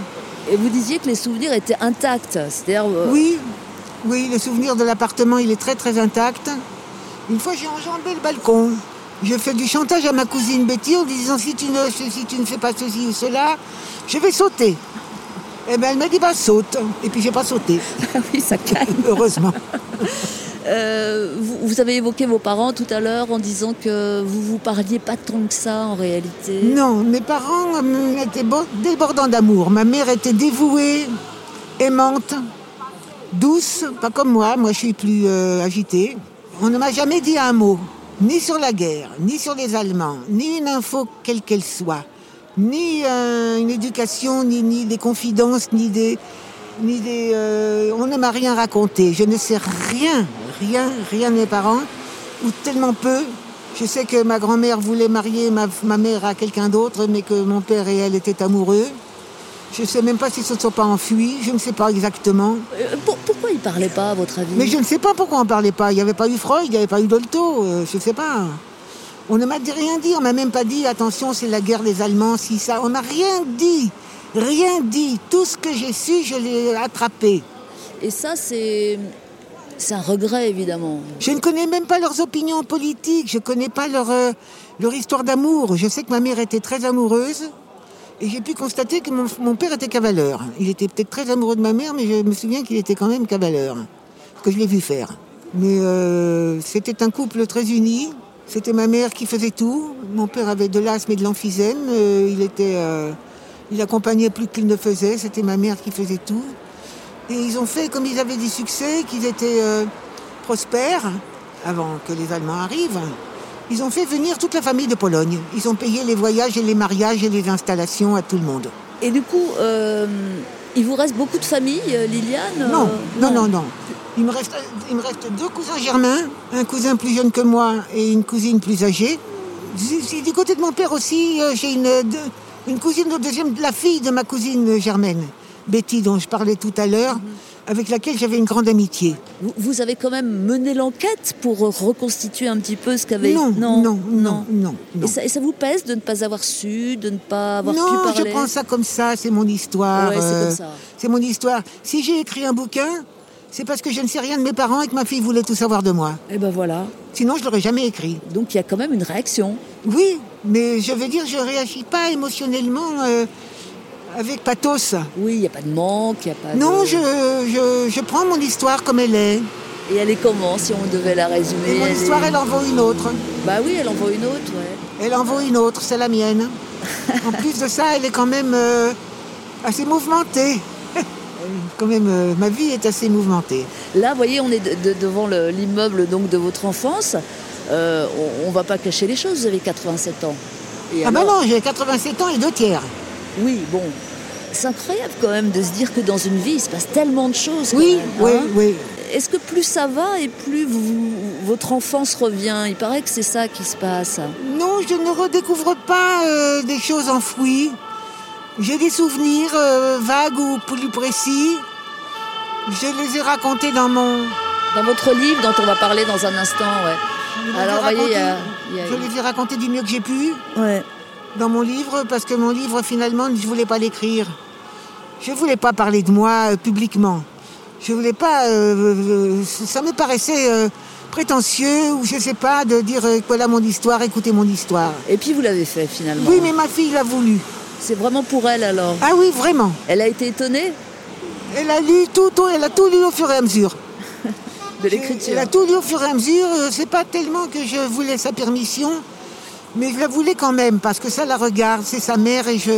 Et vous disiez que les souvenirs étaient intacts. C'est-à-dire. euh, Oui, oui, le souvenir de l'appartement, il est très très intact. Une fois, j'ai enjambé le balcon. Je fais du chantage à ma cousine Betty en disant si tu ne, si tu ne fais pas ceci ou cela, je vais sauter. Et ben, elle m'a dit bah saute. Et puis j'ai pas sauté, oui, ça calme. heureusement. Euh, vous, vous avez évoqué vos parents tout à l'heure en disant que vous vous parliez pas tant que ça en réalité. Non, mes parents euh, étaient bo- débordants d'amour. Ma mère était dévouée, aimante, douce, pas comme moi. Moi, je suis plus euh, agitée. On ne m'a jamais dit un mot, ni sur la guerre, ni sur les Allemands, ni une info quelle qu'elle soit, ni euh, une éducation, ni, ni des confidences, ni des, ni des. euh, on ne m'a rien raconté. Je ne sais rien, rien, rien de mes parents, ou tellement peu. Je sais que ma grand-mère voulait marier ma, ma mère à quelqu'un d'autre, mais que mon père et elle étaient amoureux. Je ne sais même pas s'ils ne se sont pas enfuis, je ne sais pas exactement. Euh, pour- pourquoi ils parlaient pas, à votre avis? Mais je ne sais pas pourquoi on ne parlait pas. Il n'y avait pas eu Freud, il n'y avait pas eu Dolto, euh, je ne sais pas. On ne m'a rien dit, on m'a même pas dit attention, c'est la guerre des Allemands, si ça. On m'a rien dit, rien dit. Tout ce que j'ai su, je l'ai attrapé. Et ça, c'est. C'est un regret, évidemment. Je ne connais même pas leurs opinions politiques, je ne connais pas leur, euh, leur histoire d'amour. Je sais que ma mère était très amoureuse et j'ai pu constater que mon, mon père était cavaleur. Il était peut-être très amoureux de ma mère, mais je me souviens qu'il était quand même cavaleur, que je l'ai vu faire. Mais euh, c'était un couple très uni. C'était ma mère qui faisait tout. Mon père avait de l'asthme et de l'emphysème. Euh, il était, euh, il accompagnait plus qu'il ne faisait. C'était ma mère qui faisait tout. Et ils ont fait, comme ils avaient du succès, qu'ils étaient euh, prospères, avant que les Allemands arrivent, ils ont fait venir toute la famille de Pologne. Ils ont payé les voyages et les mariages et les installations à tout le monde. Et du coup, il vous reste beaucoup de famille, euh, Liliane Non, non, non, non. Il me, reste, il me reste deux cousins germains, un cousin plus jeune que moi et une cousine plus âgée. Du côté de mon père aussi, euh, j'ai une, cousine, de deuxième, la fille de ma cousine germaine, Betty, dont je parlais tout à l'heure, avec laquelle j'avais une grande amitié. Vous, vous avez quand même mené l'enquête pour reconstituer un petit peu ce qu'avait. Non, non, non, non, non. Et, ça, et ça vous pèse de ne pas avoir su, de ne pas avoir non, pu parler je prends ça comme ça, c'est mon histoire. Ouais, euh, c'est mon histoire. Si j'ai écrit un bouquin, c'est parce que je ne sais rien de mes parents et que ma fille voulait tout savoir de moi. Et ben voilà. Sinon, je l'aurais jamais écrit. Donc il y a quand même une réaction. Oui, mais je veux dire, je réagis pas émotionnellement euh, avec pathos. Oui, il n'y a pas de manque, il n'y a pas Non, de... je, je, je prends mon histoire comme elle est. Et elle est comment, si on devait la résumer? Et mon elle histoire, est- elle en vaut une autre. Bah oui, elle en vaut une autre, ouais. Elle en vaut une autre, c'est la mienne. En plus de ça, elle est quand même euh, assez mouvementée. Quand même, euh, ma vie est assez mouvementée. Là, vous voyez, on est de- de- devant le- l'immeuble donc de votre enfance. Euh, on, on va pas cacher les choses, vous avez 87 ans. Et Ah bah alors- non, j'ai 87 ans et deux tiers. Oui, bon. C'est incroyable quand même de se dire que dans une vie, il se passe tellement de choses. Oui, même, oui, hein. oui. Est-ce que plus ça va et plus vous- votre enfance revient? Il paraît que c'est ça qui se passe. Non, je ne redécouvre pas euh, des choses enfouies. J'ai des souvenirs euh, vagues ou plus précis. Je les ai racontés dans mon... Dans votre livre, dont on va parler dans un instant, ouais. je Alors, vous voyez, il y a- racontés- il y a- Je les ai racontés du mieux que j'ai pu Ouais. dans mon livre parce que mon livre, finalement, je ne voulais pas l'écrire. Je ne voulais pas parler de moi euh, publiquement. Je voulais pas... euh, euh, ça me paraissait euh, prétentieux ou je sais pas de dire euh, voilà mon histoire, écoutez mon histoire. Et puis vous l'avez fait finalement. Oui, mais ma fille l'a voulu. C'est vraiment pour elle alors. Ah oui, vraiment. Elle a été étonnée Elle a lu tout, tout- elle a tout lu au fur et à mesure. de Elle l'écriture. a tout lu au fur et à mesure. Euh, C'est pas tellement que je voulais sa permission, mais je la voulais quand même parce que ça la regarde, c'est sa mère et je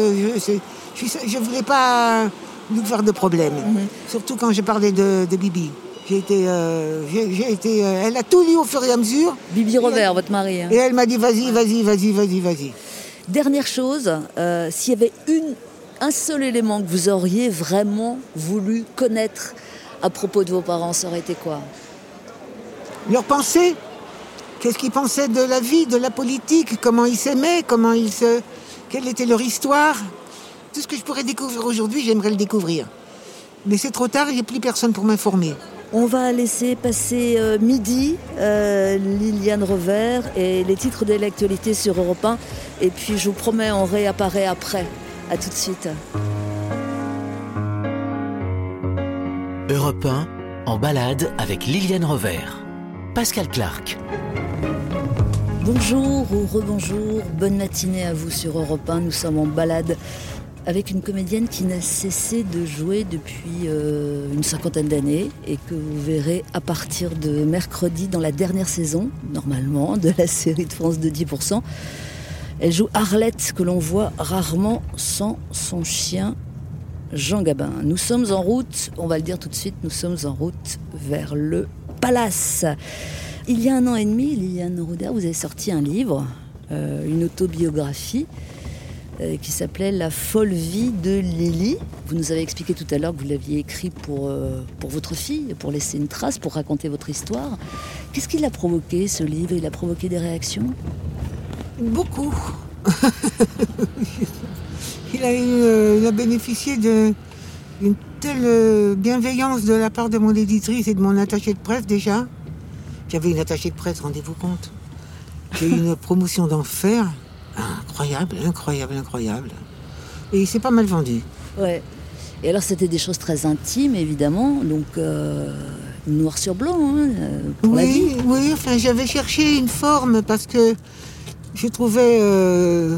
je voulais pas lui faire de problème. Surtout quand je parlais de, de Bibi. J'ai été, euh, j'ai j'ai été, euh, elle a tout lu au fur et à mesure Bibi Robert, votre mari. hein. et elle m'a dit vas-y, vas-y, vas-y, vas-y, vas-y. Dernière chose, euh, s'il y avait un seul élément que vous auriez vraiment voulu connaître à propos de vos parents, ça aurait été quoi? Leurs pensées, qu'est-ce qu'ils pensaient de la vie, de la politique, comment ils s'aimaient, comment ils se, quelle était leur histoire? Tout ce que je pourrais découvrir aujourd'hui, j'aimerais le découvrir. Mais c'est trop tard, il n'y a plus personne pour m'informer. On va laisser passer euh, midi euh, Liliane Revers et les titres de l'actualité sur Europe 1. Et puis je vous promets, on réapparaît après. À tout de suite. Europe 1, en balade avec Liliane Revers. Pascal Clark. Bonjour ou rebonjour, bonne matinée à vous sur Europe 1. Nous sommes en balade avec une comédienne qui n'a cessé de jouer depuis euh, une cinquantaine d'années et que vous verrez à partir de mercredi dans la dernière saison, normalement, de la série de France de 10%. Elle joue Arlette, que l'on voit rarement sans son chien Jean Gabin. Nous sommes en route, on va le dire tout de suite, nous sommes en route vers le Palace. Il y a un an et demi, Liliane Rouder, vous avez sorti un livre, euh, une autobiographie euh, qui s'appelait La folle vie de Lily. Vous nous avez expliqué tout à l'heure que vous l'aviez écrit pour, euh, pour votre fille, pour laisser une trace, pour raconter votre histoire. Qu'est-ce qui l'a provoqué, ce livre? Il a provoqué des réactions? Beaucoup. il, a eu, euh, il a bénéficié d'une telle bienveillance de la part de mon éditrice et de mon attaché de presse déjà. J'avais une attachée de presse, rendez-vous compte. J'ai eu une promotion d'enfer. Incroyable, incroyable, incroyable. Et il s'est pas mal vendu. Ouais. Et alors, c'était des choses très intimes, évidemment. Donc, euh, noir sur blanc, hein, euh, oui. Oui, enfin, j'avais cherché une forme parce que je trouvais euh,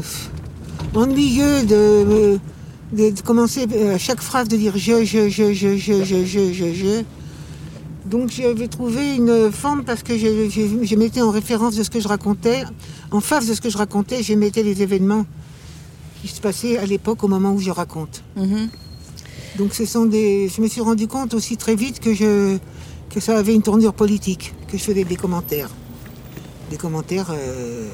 ennuyeux de, de, commencer à chaque phrase de dire je, je, je, je, je, je, je, je. je. Donc j'avais trouvé une forme parce que je, je- je mettais en référence de ce que je racontais, en face de ce que je racontais, je mettais les événements qui se passaient à l'époque au moment où je raconte. Mhm. Donc ce sont des. Je me suis rendu compte aussi très vite que je que ça avait une tournure politique, que je faisais des commentaires, des commentaires, euh,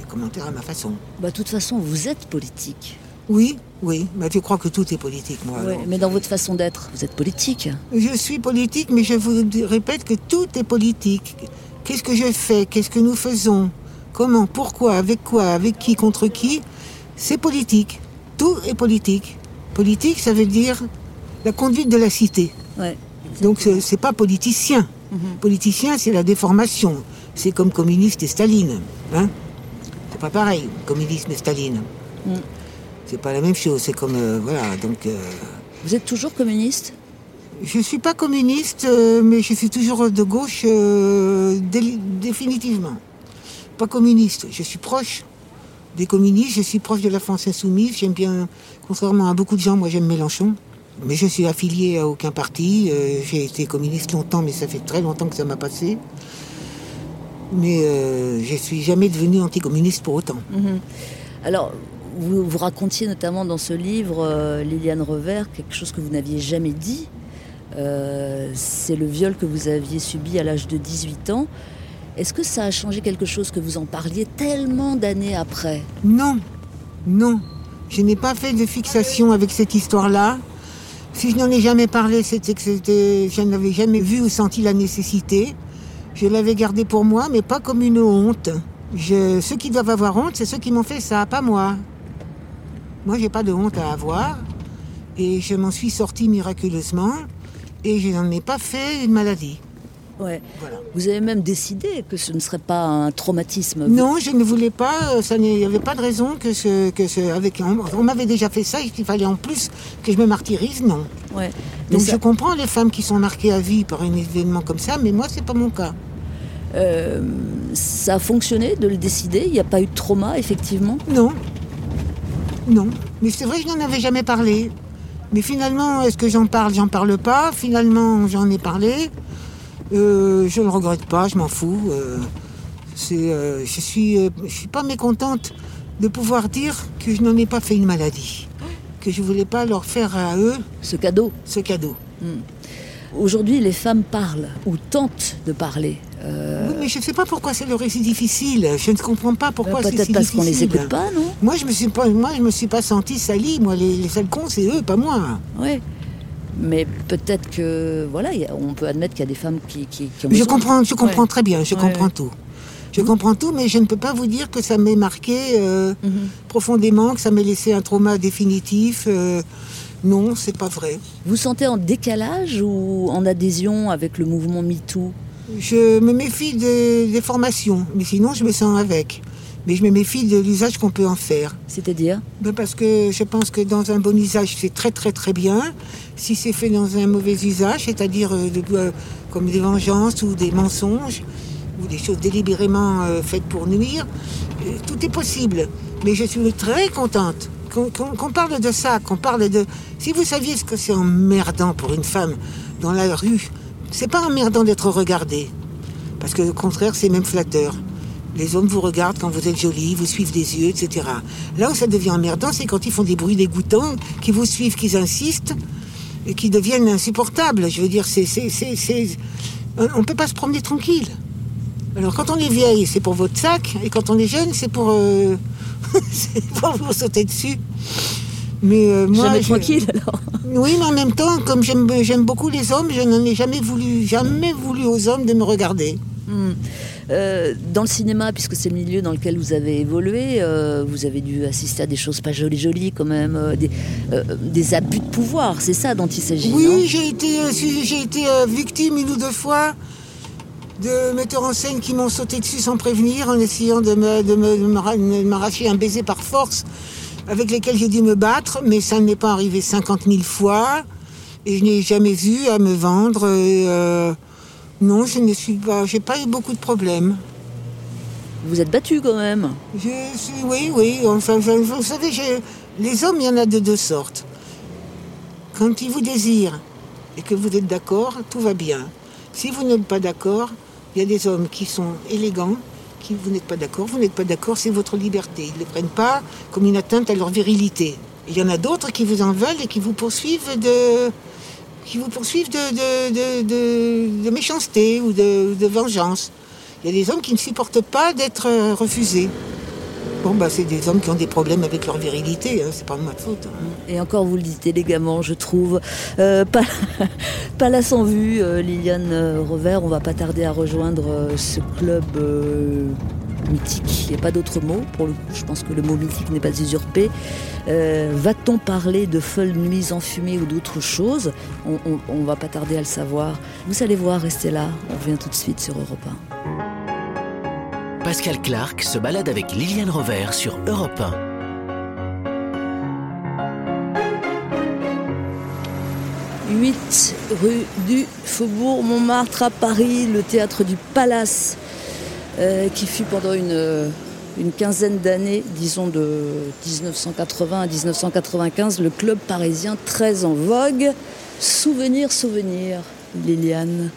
des commentaires à ma façon. Bah, de toute façon, vous êtes politique. Oui, oui, mais je crois que tout est politique, moi. Alors. mais dans votre façon d'être, vous êtes politique. Je suis politique, mais je vous répète que tout est politique. Qu'est-ce que je fais? Qu'est-ce que nous faisons? Comment? Pourquoi? Avec quoi? Avec qui? Contre qui? C'est politique. Tout est politique. Politique, ça veut dire la conduite de la cité. Ouais. Donc ce- c'est pas politicien. Politicien, c'est la déformation. C'est comme communiste et Staline. Hein c'est pas pareil, communisme et Staline. Mm. C'est pas la même chose. C'est comme euh, voilà. Donc euh, Vous êtes toujours communiste? je suis pas communiste, euh, mais je suis toujours de gauche dé- définitivement. Pas communiste. Je suis proche des communistes. Je suis proche de la France insoumise. J'aime bien, contrairement à beaucoup de gens, moi j'aime Mélenchon. Mais je suis affilié à aucun parti. J'ai été communiste longtemps, mais ça fait très longtemps que ça m'a passé. Mais euh, je suis jamais devenu anticommuniste pour autant. Alors, vous, racontiez notamment dans ce livre, euh, Liliane Revers, quelque chose que vous n'aviez jamais dit. Euh, c'est le viol que vous aviez subi à l'âge de 18 ans. Est-ce que ça a changé quelque chose que vous en parliez tellement d'années après? Non, non. Je n'ai pas fait de fixation avec cette histoire-là. Si je n'en ai jamais parlé, c'était que c'était, je n'avais jamais vu ou senti la nécessité. Je l'avais gardé pour moi, mais pas comme une honte. Ceux qui doivent avoir honte, c'est ceux qui m'ont fait ça, pas moi. Moi, j'ai pas de honte à avoir. Et je m'en suis sortie miraculeusement. Et je n'en ai pas fait une maladie. Ouais. Voilà. Vous avez même décidé que ce ne serait pas un traumatisme. Non, je ne voulais pas. euh, Ça il n'y avait pas de raison que ce, que ce, avec. On, on m'avait déjà fait ça. Il fallait en plus que je me martyrise. Non. Ouais. Donc ça- je comprends les femmes qui sont marquées à vie par un événement comme ça, mais moi c'est pas mon cas. Euh, ça a fonctionné de le décider? Il n'y a pas eu de trauma, effectivement? Non. Non. Mais c'est vrai que je n'en avais jamais parlé. Mais finalement, est-ce que j'en parle? J'en parle pas. Finalement, j'en ai parlé. Euh, je ne le regrette pas, je m'en fous. Euh, euh, je suis, je suis pas mécontente de pouvoir dire que je n'en ai pas fait une maladie, que je voulais pas leur faire à eux Ce cadeau ce cadeau. Aujourd'hui, les femmes parlent ou tentent de parler. Euh, Oui, mais je ne sais pas pourquoi ça leur est si difficile. Je ne comprends pas pourquoi bah, c'est Peut-être si parce qu'on les difficile. écoute pas, non? Moi, je me suis pas, moi, je me suis pas sentie salie. Moi, les, les sales cons, c'est eux, pas moi. Oui. Mais peut-être que, voilà, a- on peut admettre qu'il y a des femmes qui, qui, qui ont Je comprends, je comprends Ouais. très bien, je Ouais, comprends ouais. tout. Je comprends tout, mais je ne peux pas vous dire que ça m'ait marqué euh, Mhm. profondément, que ça m'ait laissé un trauma définitif. euh, non, c'est pas vrai. Vous sentez en décalage ou en adhésion avec le mouvement MeToo? Je me méfie des, des formations, mais sinon je me sens avec. Mais je me méfie de l'usage qu'on peut en faire. C'est-à-dire Ben parce que je pense que dans un bon usage, c'est très très très bien. Si c'est fait dans un mauvais usage, c'est-à-dire euh, euh, comme des vengeances ou des mensonges, ou des choses délibérément euh, faites pour nuire, euh, tout est possible. Mais je suis très contente qu'on parle de ça, qu'on parle de... Si vous saviez ce que c'est emmerdant pour une femme dans la rue, c'est pas emmerdant d'être regardée. Parce que au contraire, c'est même flatteur. Les hommes vous regardent quand vous êtes jolie, vous suivent des yeux, etc. Là où ça devient emmerdant, c'est quand ils font des bruits dégoûtants, qui vous suivent, qu'ils insistent, et qui deviennent insupportables. Je veux dire, c'est, c'est, c'est, c'est- on ne peut pas se promener tranquille. Alors quand on est vieille, c'est pour votre sac, et quand on est jeune, c'est pour, euh, c'est pour vous sauter dessus. Mais euh, moi, Jamais je- tranquille alors oui, mais en même temps, comme j'aime, beaucoup les hommes, je n'en ai jamais voulu, jamais voulu aux hommes de me regarder. Hmm. Euh, dans le cinéma, puisque c'est le milieu dans lequel vous avez évolué, euh, vous avez dû assister à des choses pas jolies jolies quand même, euh, des, des abus de pouvoir, c'est ça dont il s'agit Oui, j'ai été, su- j'ai été victime une ou deux fois de metteurs en scène qui m'ont sauté dessus sans prévenir en essayant de me- de me- de m'arracher un baiser par force avec lesquels j'ai dû me battre, mais ça n'est pas arrivé 50 000 fois et je n'ai jamais vu à me vendre. et, euh, non, je ne suis pas, j'ai pas eu beaucoup de problèmes. Vous êtes battu quand même. Je suis- oui, oui. Enfin, je- vous savez, je- les hommes, il y en a de deux sortes. Quand ils vous désirent et que vous êtes d'accord, tout va bien. Si vous n'êtes pas d'accord, il y a des hommes qui sont élégants, vous n'êtes pas d'accord, vous n'êtes pas d'accord, c'est votre liberté. Ils ne le prennent pas comme une atteinte à leur virilité. Il y en a d'autres qui vous en veulent et qui vous poursuivent de, de, méchanceté ou de, de vengeance. Il y a des hommes qui ne supportent pas d'être euh, refusés. Bon, bah, c'est des hommes qui ont des problèmes avec leur virilité, hein, c'est pas de ma faute. hein. Et encore, vous le dites élégamment, je trouve. Euh, pas, pas là sans vue, euh, Liliane euh, Revers. On va pas tarder à rejoindre euh, ce club euh, mythique. Il n'y a pas d'autre mot. Pour le coup, je pense que le mot mythique n'est pas usurpé. Va-t-on parler de folles nuits enfumées ou on, on, on va pas tarder à le savoir. Vous allez voir, restez là. On revient tout de suite sur Europe 1. Pascal Clark se balade avec Liliane Rover sur Europe 1. 8 rue du Faubourg Montmartre à Paris, le théâtre du Palace, euh, qui fut pendant une, euh, une quinzaine d'années, disons de 1980 à 1995, le club parisien très en vogue. Souvenir, souvenir, Liliane.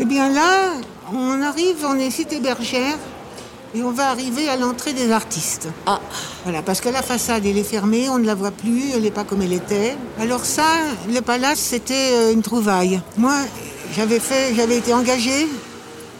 Eh bien là, on arrive, on est cité bergère et on va arriver à l'entrée des artistes. Ah, Voilà, parce que la façade, elle est fermée, on ne la voit plus, elle n'est pas comme elle était. Alors ça, le palace, c'était euh, une trouvaille. Moi, j'avais fait, j'avais été engagée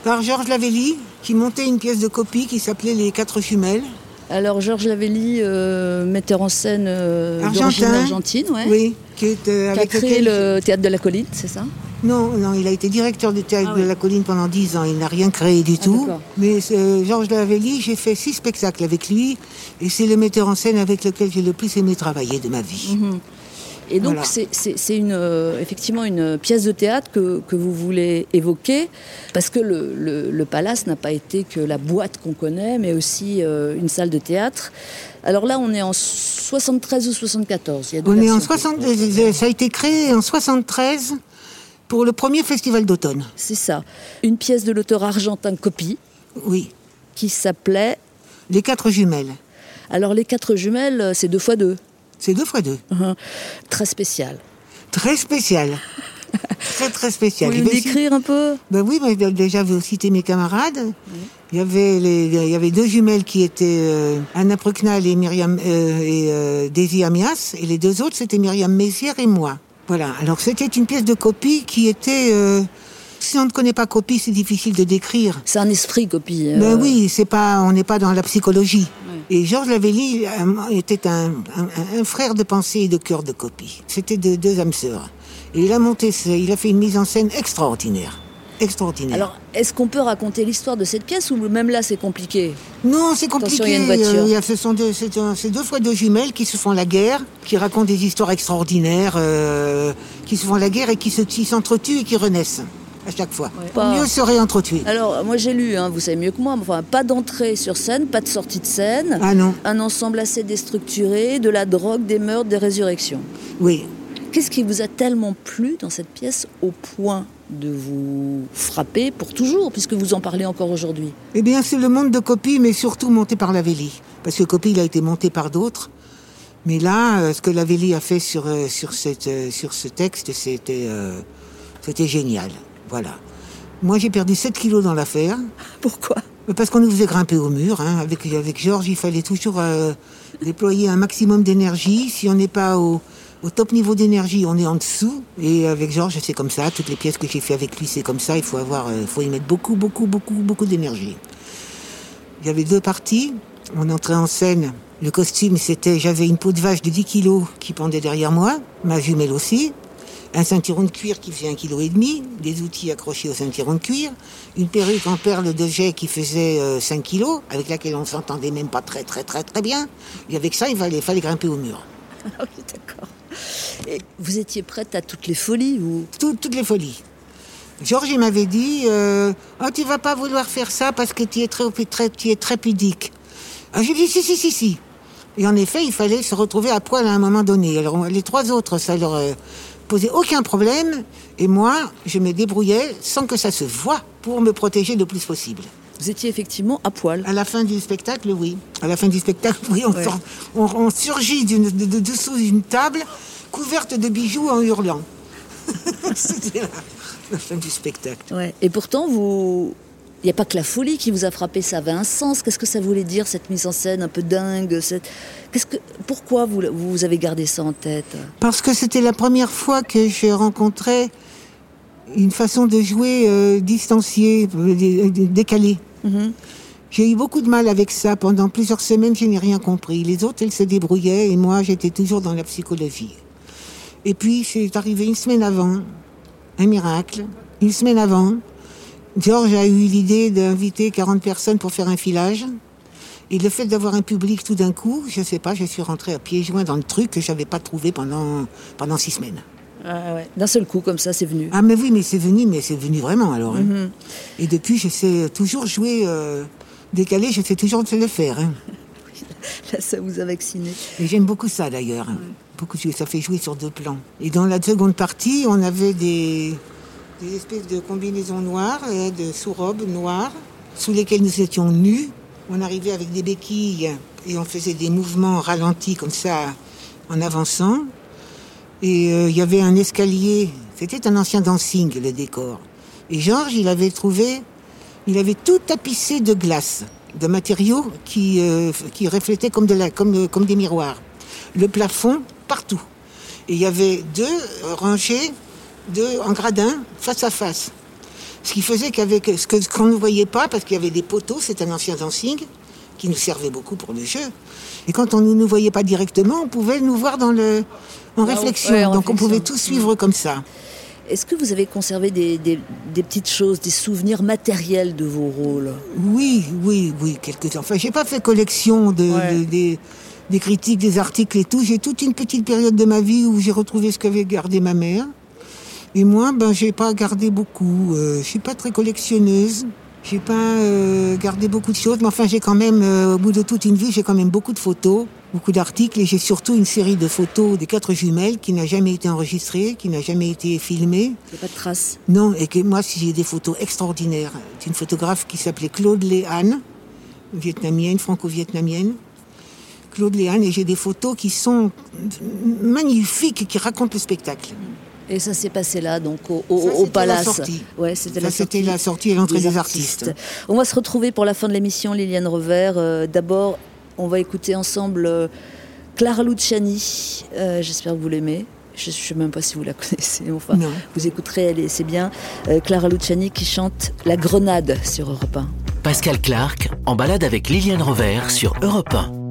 par Georges Lavelli, qui montait une pièce de copie qui s'appelait Les Quatre Jumelles. alors Georges Lavelli, euh, metteur en scène euh, d'origine Argentin. argentine, ouais, Oui, qui est euh, qui a créé lequel- le théâtre de la colline, c'est ça? Non, non, il a été directeur du théâtre Ah de oui. la colline pendant dix ans. Il n'a rien créé du Ah, tout. Mais euh, Georges Lavelli, j'ai fait six spectacles avec lui. Et c'est le metteur en scène avec lequel j'ai le plus aimé travailler de ma vie. Mhm. Et donc, Voilà. c'est- une, euh, effectivement une pièce de théâtre que, que vous voulez évoquer, parce que le, le- le palace n'a pas été que la boîte qu'on connaît, mais aussi euh, une salle de théâtre. Alors là, on est en 73 ou 74. Il y a deux On est en versions. 60, ça a été créé en 73 Pour le premier festival d'automne, C'est ça. Une pièce de l'auteur argentin Copy oui. qui s'appelait. Les quatre jumelles. Alors, les quatre jumelles, c'est deux fois deux. C'est deux fois deux. Uhum. Très spécial. Très spécial. très très spécial. Vous vais nous décrire un peu? Ben oui, mais déjà vous citez mes camarades. Il y avait les, il y avait deux jumelles qui étaient euh, Anna Prucknal et Myriam euh, et euh, Daisy Amias, et les deux autres c'était Myriam Mézières et moi. Voilà. Alors c'était une pièce de copie qui était. euh, si on ne connaît pas copie, c'est difficile de décrire. C'est un esprit, Copy. euh, Ben oui, c'est pas, on n'est pas dans la psychologie. Et Georges Lavelli euh, était un, un- un frère de pensée et de cœur de copie. C'était de- deux âmes sœurs. Et il a monté, il a fait une mise en scène extraordinaire. Extraordinaire. Alors, est-ce qu'on peut raconter l'histoire de cette pièce ou même là, c'est compliqué? Non, c'est compliqué. Attention, il y a une voiture. Il y a- ce sont deux, c'est deux fois deux jumelles qui se font la guerre, qui racontent des histoires extraordinaires, euh, qui se font la guerre et qui se- qui s'entretuent et qui renaissent à chaque fois. Pas- Mieux serait entretuer. Alors, moi j'ai lu, hein, vous savez mieux que moi, enfin, pas d'entrée sur scène, pas de sortie de scène, Ah non, un ensemble assez déstructuré, de la drogue, des meurtres, des résurrections. oui. Qu'est-ce qui vous a tellement plu dans cette pièce au point de vous frapper pour toujours, puisque vous en parlez encore aujourd'hui? Eh bien, c'est le monde de Copie, mais surtout monté par Lavelli. Parce que Copie, il a été monté par d'autres. Mais là, euh, ce que Lavelli a fait sur, euh, sur, cette, euh, sur ce texte, c'était euh, c'était génial. Voilà. Moi, j'ai perdu 7 kilos dans l'affaire. Pourquoi? Parce qu'on nous faisait grimper au mur. hein. Avec, avec Georges, il fallait toujours euh, déployer un maximum d'énergie. Si on n'est pas au, au top niveau d'énergie, on est en dessous. Et avec Georges, c'est comme ça. Toutes les pièces que j'ai fait avec lui, c'est comme ça. Il faut, avoir, euh, faut y mettre beaucoup, beaucoup, beaucoup, beaucoup d'énergie. Il y avait deux parties. On entrait en scène. Le costume, c'était, j'avais une peau de vache de 10 kilos qui pendait derrière moi, ma jumelle aussi, un ceinturon de cuir qui faisait un kilo et demi, des outils accrochés au ceinturon de cuir, une perruque en perles de jet qui faisait euh, 5 kilos, avec laquelle on s'entendait même pas très très très très bien. Et avec ça, il fallait, fallait grimper au mur. Ah oui, d'accord. Et vous étiez prête à toutes les folies ou Tout- toutes les folies. Georges, il m'avait dit euh, Oh, tu vas pas vouloir faire ça parce que tu es très, très, tu es très pudique. Ah, J'ai dit Si, si, si, si. Et en effet, il fallait se retrouver à poil à un moment donné. Alors, les trois autres, ça leur euh, posait aucun problème. Et moi, je me débrouillais sans que ça se voie pour me protéger le plus possible. Vous étiez effectivement à poil À la fin du spectacle, oui. À la fin du spectacle, oui, on, Ouais. sort- on, on surgit de, de dessous d'une table couverte de bijoux en hurlant. C'était la, la fin du spectacle. Ouais. Et pourtant, vous. Il n'y a pas que la folie qui vous a frappé, ça avait un sens. Qu'est-ce que ça voulait dire, cette mise en scène un peu dingue cette... Qu'est-ce que... Pourquoi vous, vous avez gardé ça en tête? Parce que c'était la première fois que je rencontrais une façon de jouer euh, distanciée, euh, dé- dé- décalée. Mhm. J'ai eu beaucoup de mal avec ça. Pendant plusieurs semaines, je n'ai rien compris. Les autres, elles se débrouillaient et moi, j'étais toujours dans la psychologie. Et puis, c'est arrivé une semaine avant, un miracle. Une semaine avant, Georges a eu l'idée d'inviter 40 personnes pour faire un filage. Et le fait d'avoir un public tout d'un coup, je sais pas, je suis rentrée à pieds joints dans le truc que j'avais pas trouvé pendant six semaines. Ah ouais. D'un seul coup, comme ça, c'est venu. Ah mais oui, mais c'est venu, mais c'est venu vraiment alors. hein. Mhm. Et depuis, je sais toujours jouer euh, décalé, je sais toujours le faire. hein. Là, ça vous a vacciné. Et j'aime beaucoup ça d'ailleurs. hein. Beaucoup ça fait jouer sur deux plans. Et dans la seconde partie, on avait des, des espèces de combinaisons noires, euh, de sous-robes noires, sous lesquelles nous étions nus. On arrivait avec des béquilles et on faisait des mouvements ralentis comme ça en avançant. Et euh, il y avait un escalier. C'était un ancien dancing, le décor. Et Georges, il avait trouvé, il avait tout tapissé de glace, de matériaux qui, euh, reflétaient euh, comme des miroirs. Le plafond, partout. Et il y avait deux rangées, deux en gradin, face à face. Ce qui faisait qu'avec ce qu'on ne voyait pas, parce qu'il y avait des poteaux, c'est un ancien dancing, qui nous servait beaucoup pour le jeu. Et quand on ne nous voyait pas directement, on pouvait nous voir dans le, en réflexion. ouais, en Donc on pouvait tout suivre comme ça. Est-ce que vous avez conservé des, des- des petites choses, des souvenirs matériels de vos rôles? Oui, oui, oui, quelques Enfin, j'ai pas fait collection de, Ouais. de- des, des critiques, des articles et tout. J'ai toute une petite période de ma vie où j'ai retrouvé ce qu'avait gardé ma mère. Et moi, ben, j'ai pas gardé beaucoup. Euh, je suis pas très collectionneuse. J'ai pas euh, gardé beaucoup de choses, mais enfin, j'ai quand même, euh, au bout de toute une vie, j'ai quand même beaucoup de photos. Beaucoup d'articles et j'ai surtout une série de photos des quatre jumelles qui n'a jamais été enregistrée, qui n'a jamais été filmée. Il n'y a pas de traces. Non, et que moi, si j'ai des photos extraordinaires d'une photographe qui s'appelait Claude Léane, vietnamienne, franco-vietnamienne. Claude Léane, et j'ai des photos qui sont magnifiques, qui racontent le spectacle. Et ça s'est passé là, donc au, au- Ça, au c'était Palace. la sortie. Ouais, c'était sortie. la sortie et l'entrée des artistes. On va se retrouver pour la fin de l'émission, Liliane Revers. Euh, D'abord, on va écouter ensemble euh, Clara Luciani. Euh, J'espère que vous l'aimez. Je ne sais même pas si vous la connaissez. Enfin, Non. vous écouterez, elle est- c'est bien. Euh, Clara Luciani qui chante La Grenade sur Europe 1. Pascal Clark en balade avec Liliane Rover sur Europe 1.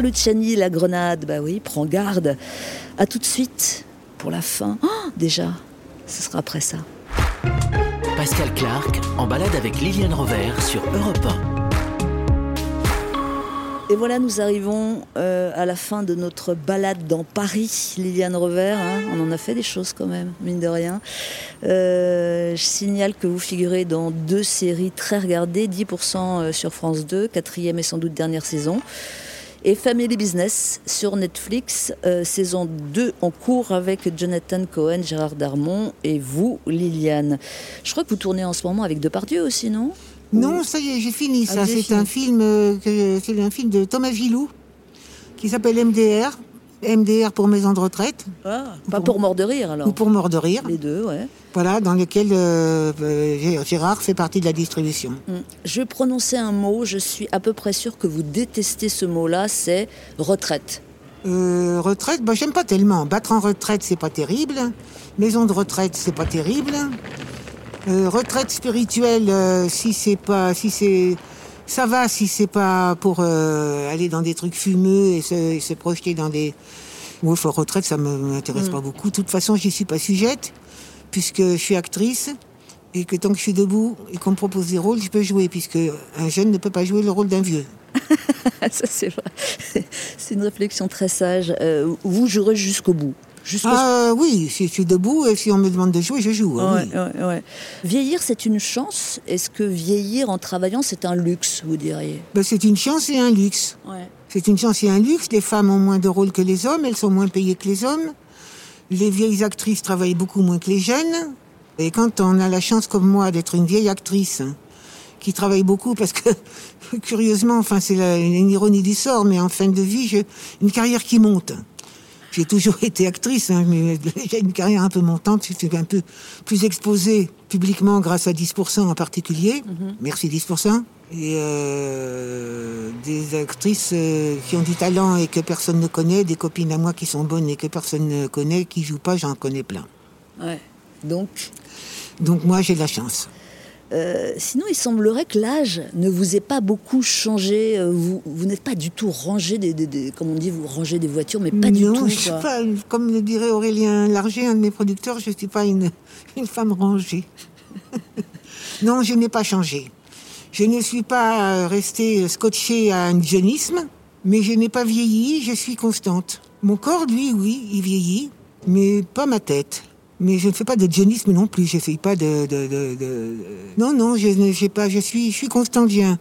Luciani, La Grenade. Bah oui, prends garde. À tout de suite pour la fin. Oh, déjà, ce sera après ça. Pascal Clark en balade avec Liliane Rover sur Europe 1. Et voilà, nous arrivons euh, à la fin de notre balade dans Paris, Liliane Revers. hein. on en a fait des choses quand même, mine de rien. Euh, je signale que vous figurez dans deux séries très regardées, 10% sur France 2, quatrième et sans doute dernière saison. Et Family Business sur Netflix, euh, saison 2 en cours avec Jonathan Cohen, Gérard Darmon et vous, Liliane. Je crois que vous tournez en ce moment avec Depardieu aussi, non? Non, ça y est, j'ai fini Ah, ça. avez C'est un film, euh, que- un film de Thomas Gilou qui s'appelle MDR. MDR pour maison de retraite Ah, Pas pour mort de rire alors. ou pour mort de rire. Les deux, ouais. Voilà, dans lequel euh, euh, Gérard fait partie de la distribution. Mm. Je vais prononcer un mot, je suis à peu près sûre que vous détestez ce mot-là, c'est retraite. Euh, retraite, bah, j'aime pas tellement. Battre en retraite, c'est pas terrible. Maison de retraite, c'est pas terrible. Euh, retraite spirituelle, si c'est pas, si c'est, Ça va si c'est pas pour aller dans des trucs fumeux et se, et se projeter dans des. Moi, faut retraite, ça m'intéresse Mm. pas beaucoup. De toute façon, j'y suis pas sujette, puisque je suis actrice et que tant que je suis debout et qu'on me propose des rôles, je peux jouer, puisque un jeune ne peut pas jouer le rôle d'un vieux. Ça, c'est vrai. C'est une réflexion très sage. Euh, vous jouerez jusqu'au bout. Ah oui, si je suis debout et si on me demande de jouer, je joue. hein, Ouais, oui. ouais, ouais. Vieillir, c'est une chance. Est-ce que vieillir en travaillant, c'est un luxe, vous diriez? Ben, c'est une chance et un luxe. C'est une chance et un luxe. Les femmes ont moins de rôles que les hommes, elles sont moins payées que les hommes. Les vieilles actrices travaillent beaucoup moins que les jeunes. Et quand on a la chance comme moi d'être une vieille actrice qui travaille beaucoup, parce que curieusement, enfin c'est une ironie du sort, mais en fin de vie, j'ai une carrière qui monte. J'ai toujours été actrice, hein, mais j'ai une carrière un peu montante. Je suis un peu plus exposée publiquement grâce à 10% en particulier. Merci 10%. Et euh, des actrices euh, qui ont du talent et que personne ne connaît, des copines à moi qui sont bonnes et que personne ne connaît, qui jouent pas, j'en connais plein. Ouais. Donc, Donc moi, j'ai de la chance. euh, sinon, il semblerait que l'âge ne vous ait pas beaucoup changé. Vous, vous n'êtes pas du tout rangé des, des- des- comme on dit, vous rangez des voitures, mais pas du non, tout. je suis pas, comme le dirait Aurélien Larger, un de mes producteurs, je ne suis pas une, une femme rangée. non, je n'ai pas changé. Je ne suis pas restée scotchée à un jeunisme, mais je n'ai pas vieilli, je suis constante. Mon corps, lui, oui, il vieillit, mais pas ma tête. Mais je ne fais pas de jeunisme non plus, je ne fais pas de, de- de- de- Non, non, je ne j'ai pas, je suis, je suis constante, un-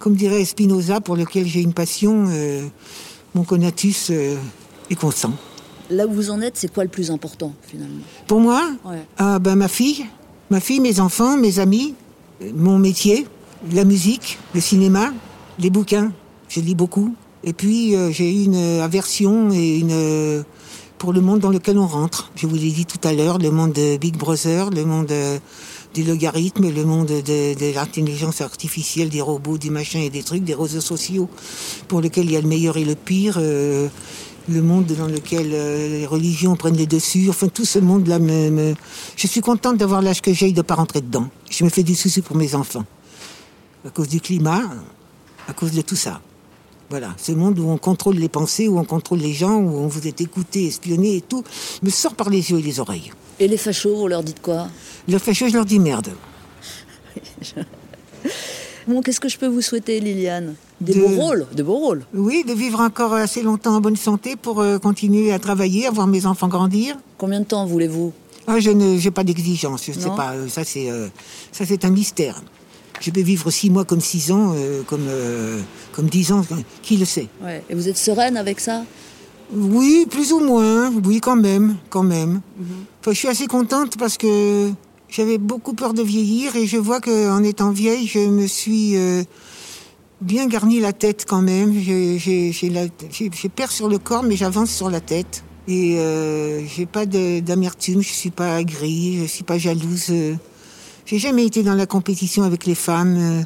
comme dirait Spinoza, pour lequel j'ai une passion, euh, mon conatus euh, est constant. Là où vous en êtes, c'est quoi le plus important, finalement? Pour moi, Ouais. ah, ben, ma fille, ma fille, mes enfants, mes amis, euh, mon métier, la musique, le cinéma, les bouquins. Je lis beaucoup. Et puis, euh, j'ai une aversion pour le monde dans lequel on rentre. Je vous l'ai dit tout à l'heure, le monde de Big Brother, le monde euh, des logarithmes, le monde de, l'intelligence artificielle, des robots, du machin et des trucs, des réseaux sociaux, pour lesquels il y a le meilleur et le pire. euh, le monde dans lequel les religions prennent les dessus, enfin tout ce monde-là me, me- Je suis contente d'avoir l'âge que j'ai et de ne pas rentrer dedans. Je me fais du souci pour mes enfants. À cause du climat, à cause de tout ça. Voilà, ce monde où on contrôle les pensées, où on contrôle les gens, où on vous est écouté, espionné et tout, me sort par les yeux et les oreilles. Et les fachos, vous leur dites quoi? Le fâcheux, je leur dis merde. Bon, qu'est-ce que je peux vous souhaiter, Liliane? Des De- beaux rôles, de beaux rôles. Oui, de vivre encore assez longtemps en bonne santé pour euh, continuer à travailler, à voir mes enfants grandir. Combien de temps voulez-vous? Ah, je n'ai pas d'exigence, je sais Non pas. euh, Ça, c'est euh, ça, c'est un mystère. Je peux vivre six mois comme six ans, euh, comme, euh, comme dix ans, qui le sait Ouais. Et vous êtes sereine avec ça? Oui, plus ou moins, oui, quand même, quand même. Enfin, je suis assez contente parce que j'avais beaucoup peur de vieillir et je vois qu'en étant vieille, je me suis euh, bien garni la tête quand même. J'ai- peur sur le corps, mais j'avance sur la tête. Et j'ai pas d'amertume, je suis pas aigrie, je suis pas jalouse. Euh. J'ai jamais été dans la compétition avec les femmes. euh.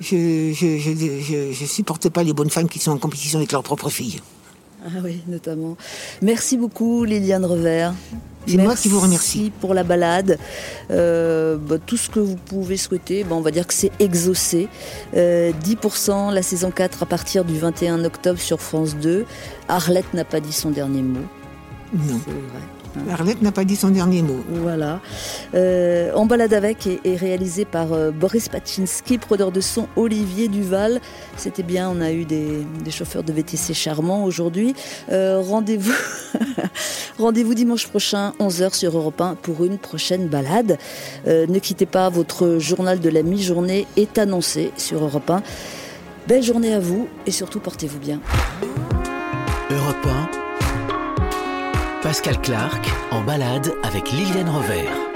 Je, je, je, je, je supporte pas les bonnes femmes qui sont en compétition avec leurs propres filles. Ah oui, notamment. Merci beaucoup, Liliane Revers. C'est moi qui vous remercie. Merci pour la balade. Euh, bah, tout ce que vous pouvez souhaiter, bah, on va dire que c'est exaucé. Euh, 10% la saison 4 à partir du 21 octobre sur France 2. Arlette n'a pas dit son dernier mot. Non. C'est vrai. Arlette n'a pas dit son dernier mot. Voilà. Euh, en balade avec est, est réalisé par euh, Boris Pachinski, prodeur de son Olivier Duval. C'était bien, on a eu des, des chauffeurs de VTC charmants aujourd'hui. Euh, rendez-vous, rendez-vous dimanche prochain, 11h sur Europe 1 pour une prochaine balade. Euh, ne quittez pas, votre journal de la mi-journée est annoncé sur Europe 1. Belle journée à vous et surtout portez-vous bien. Europe 1. Pascal Clark en balade avec Liliane Rover.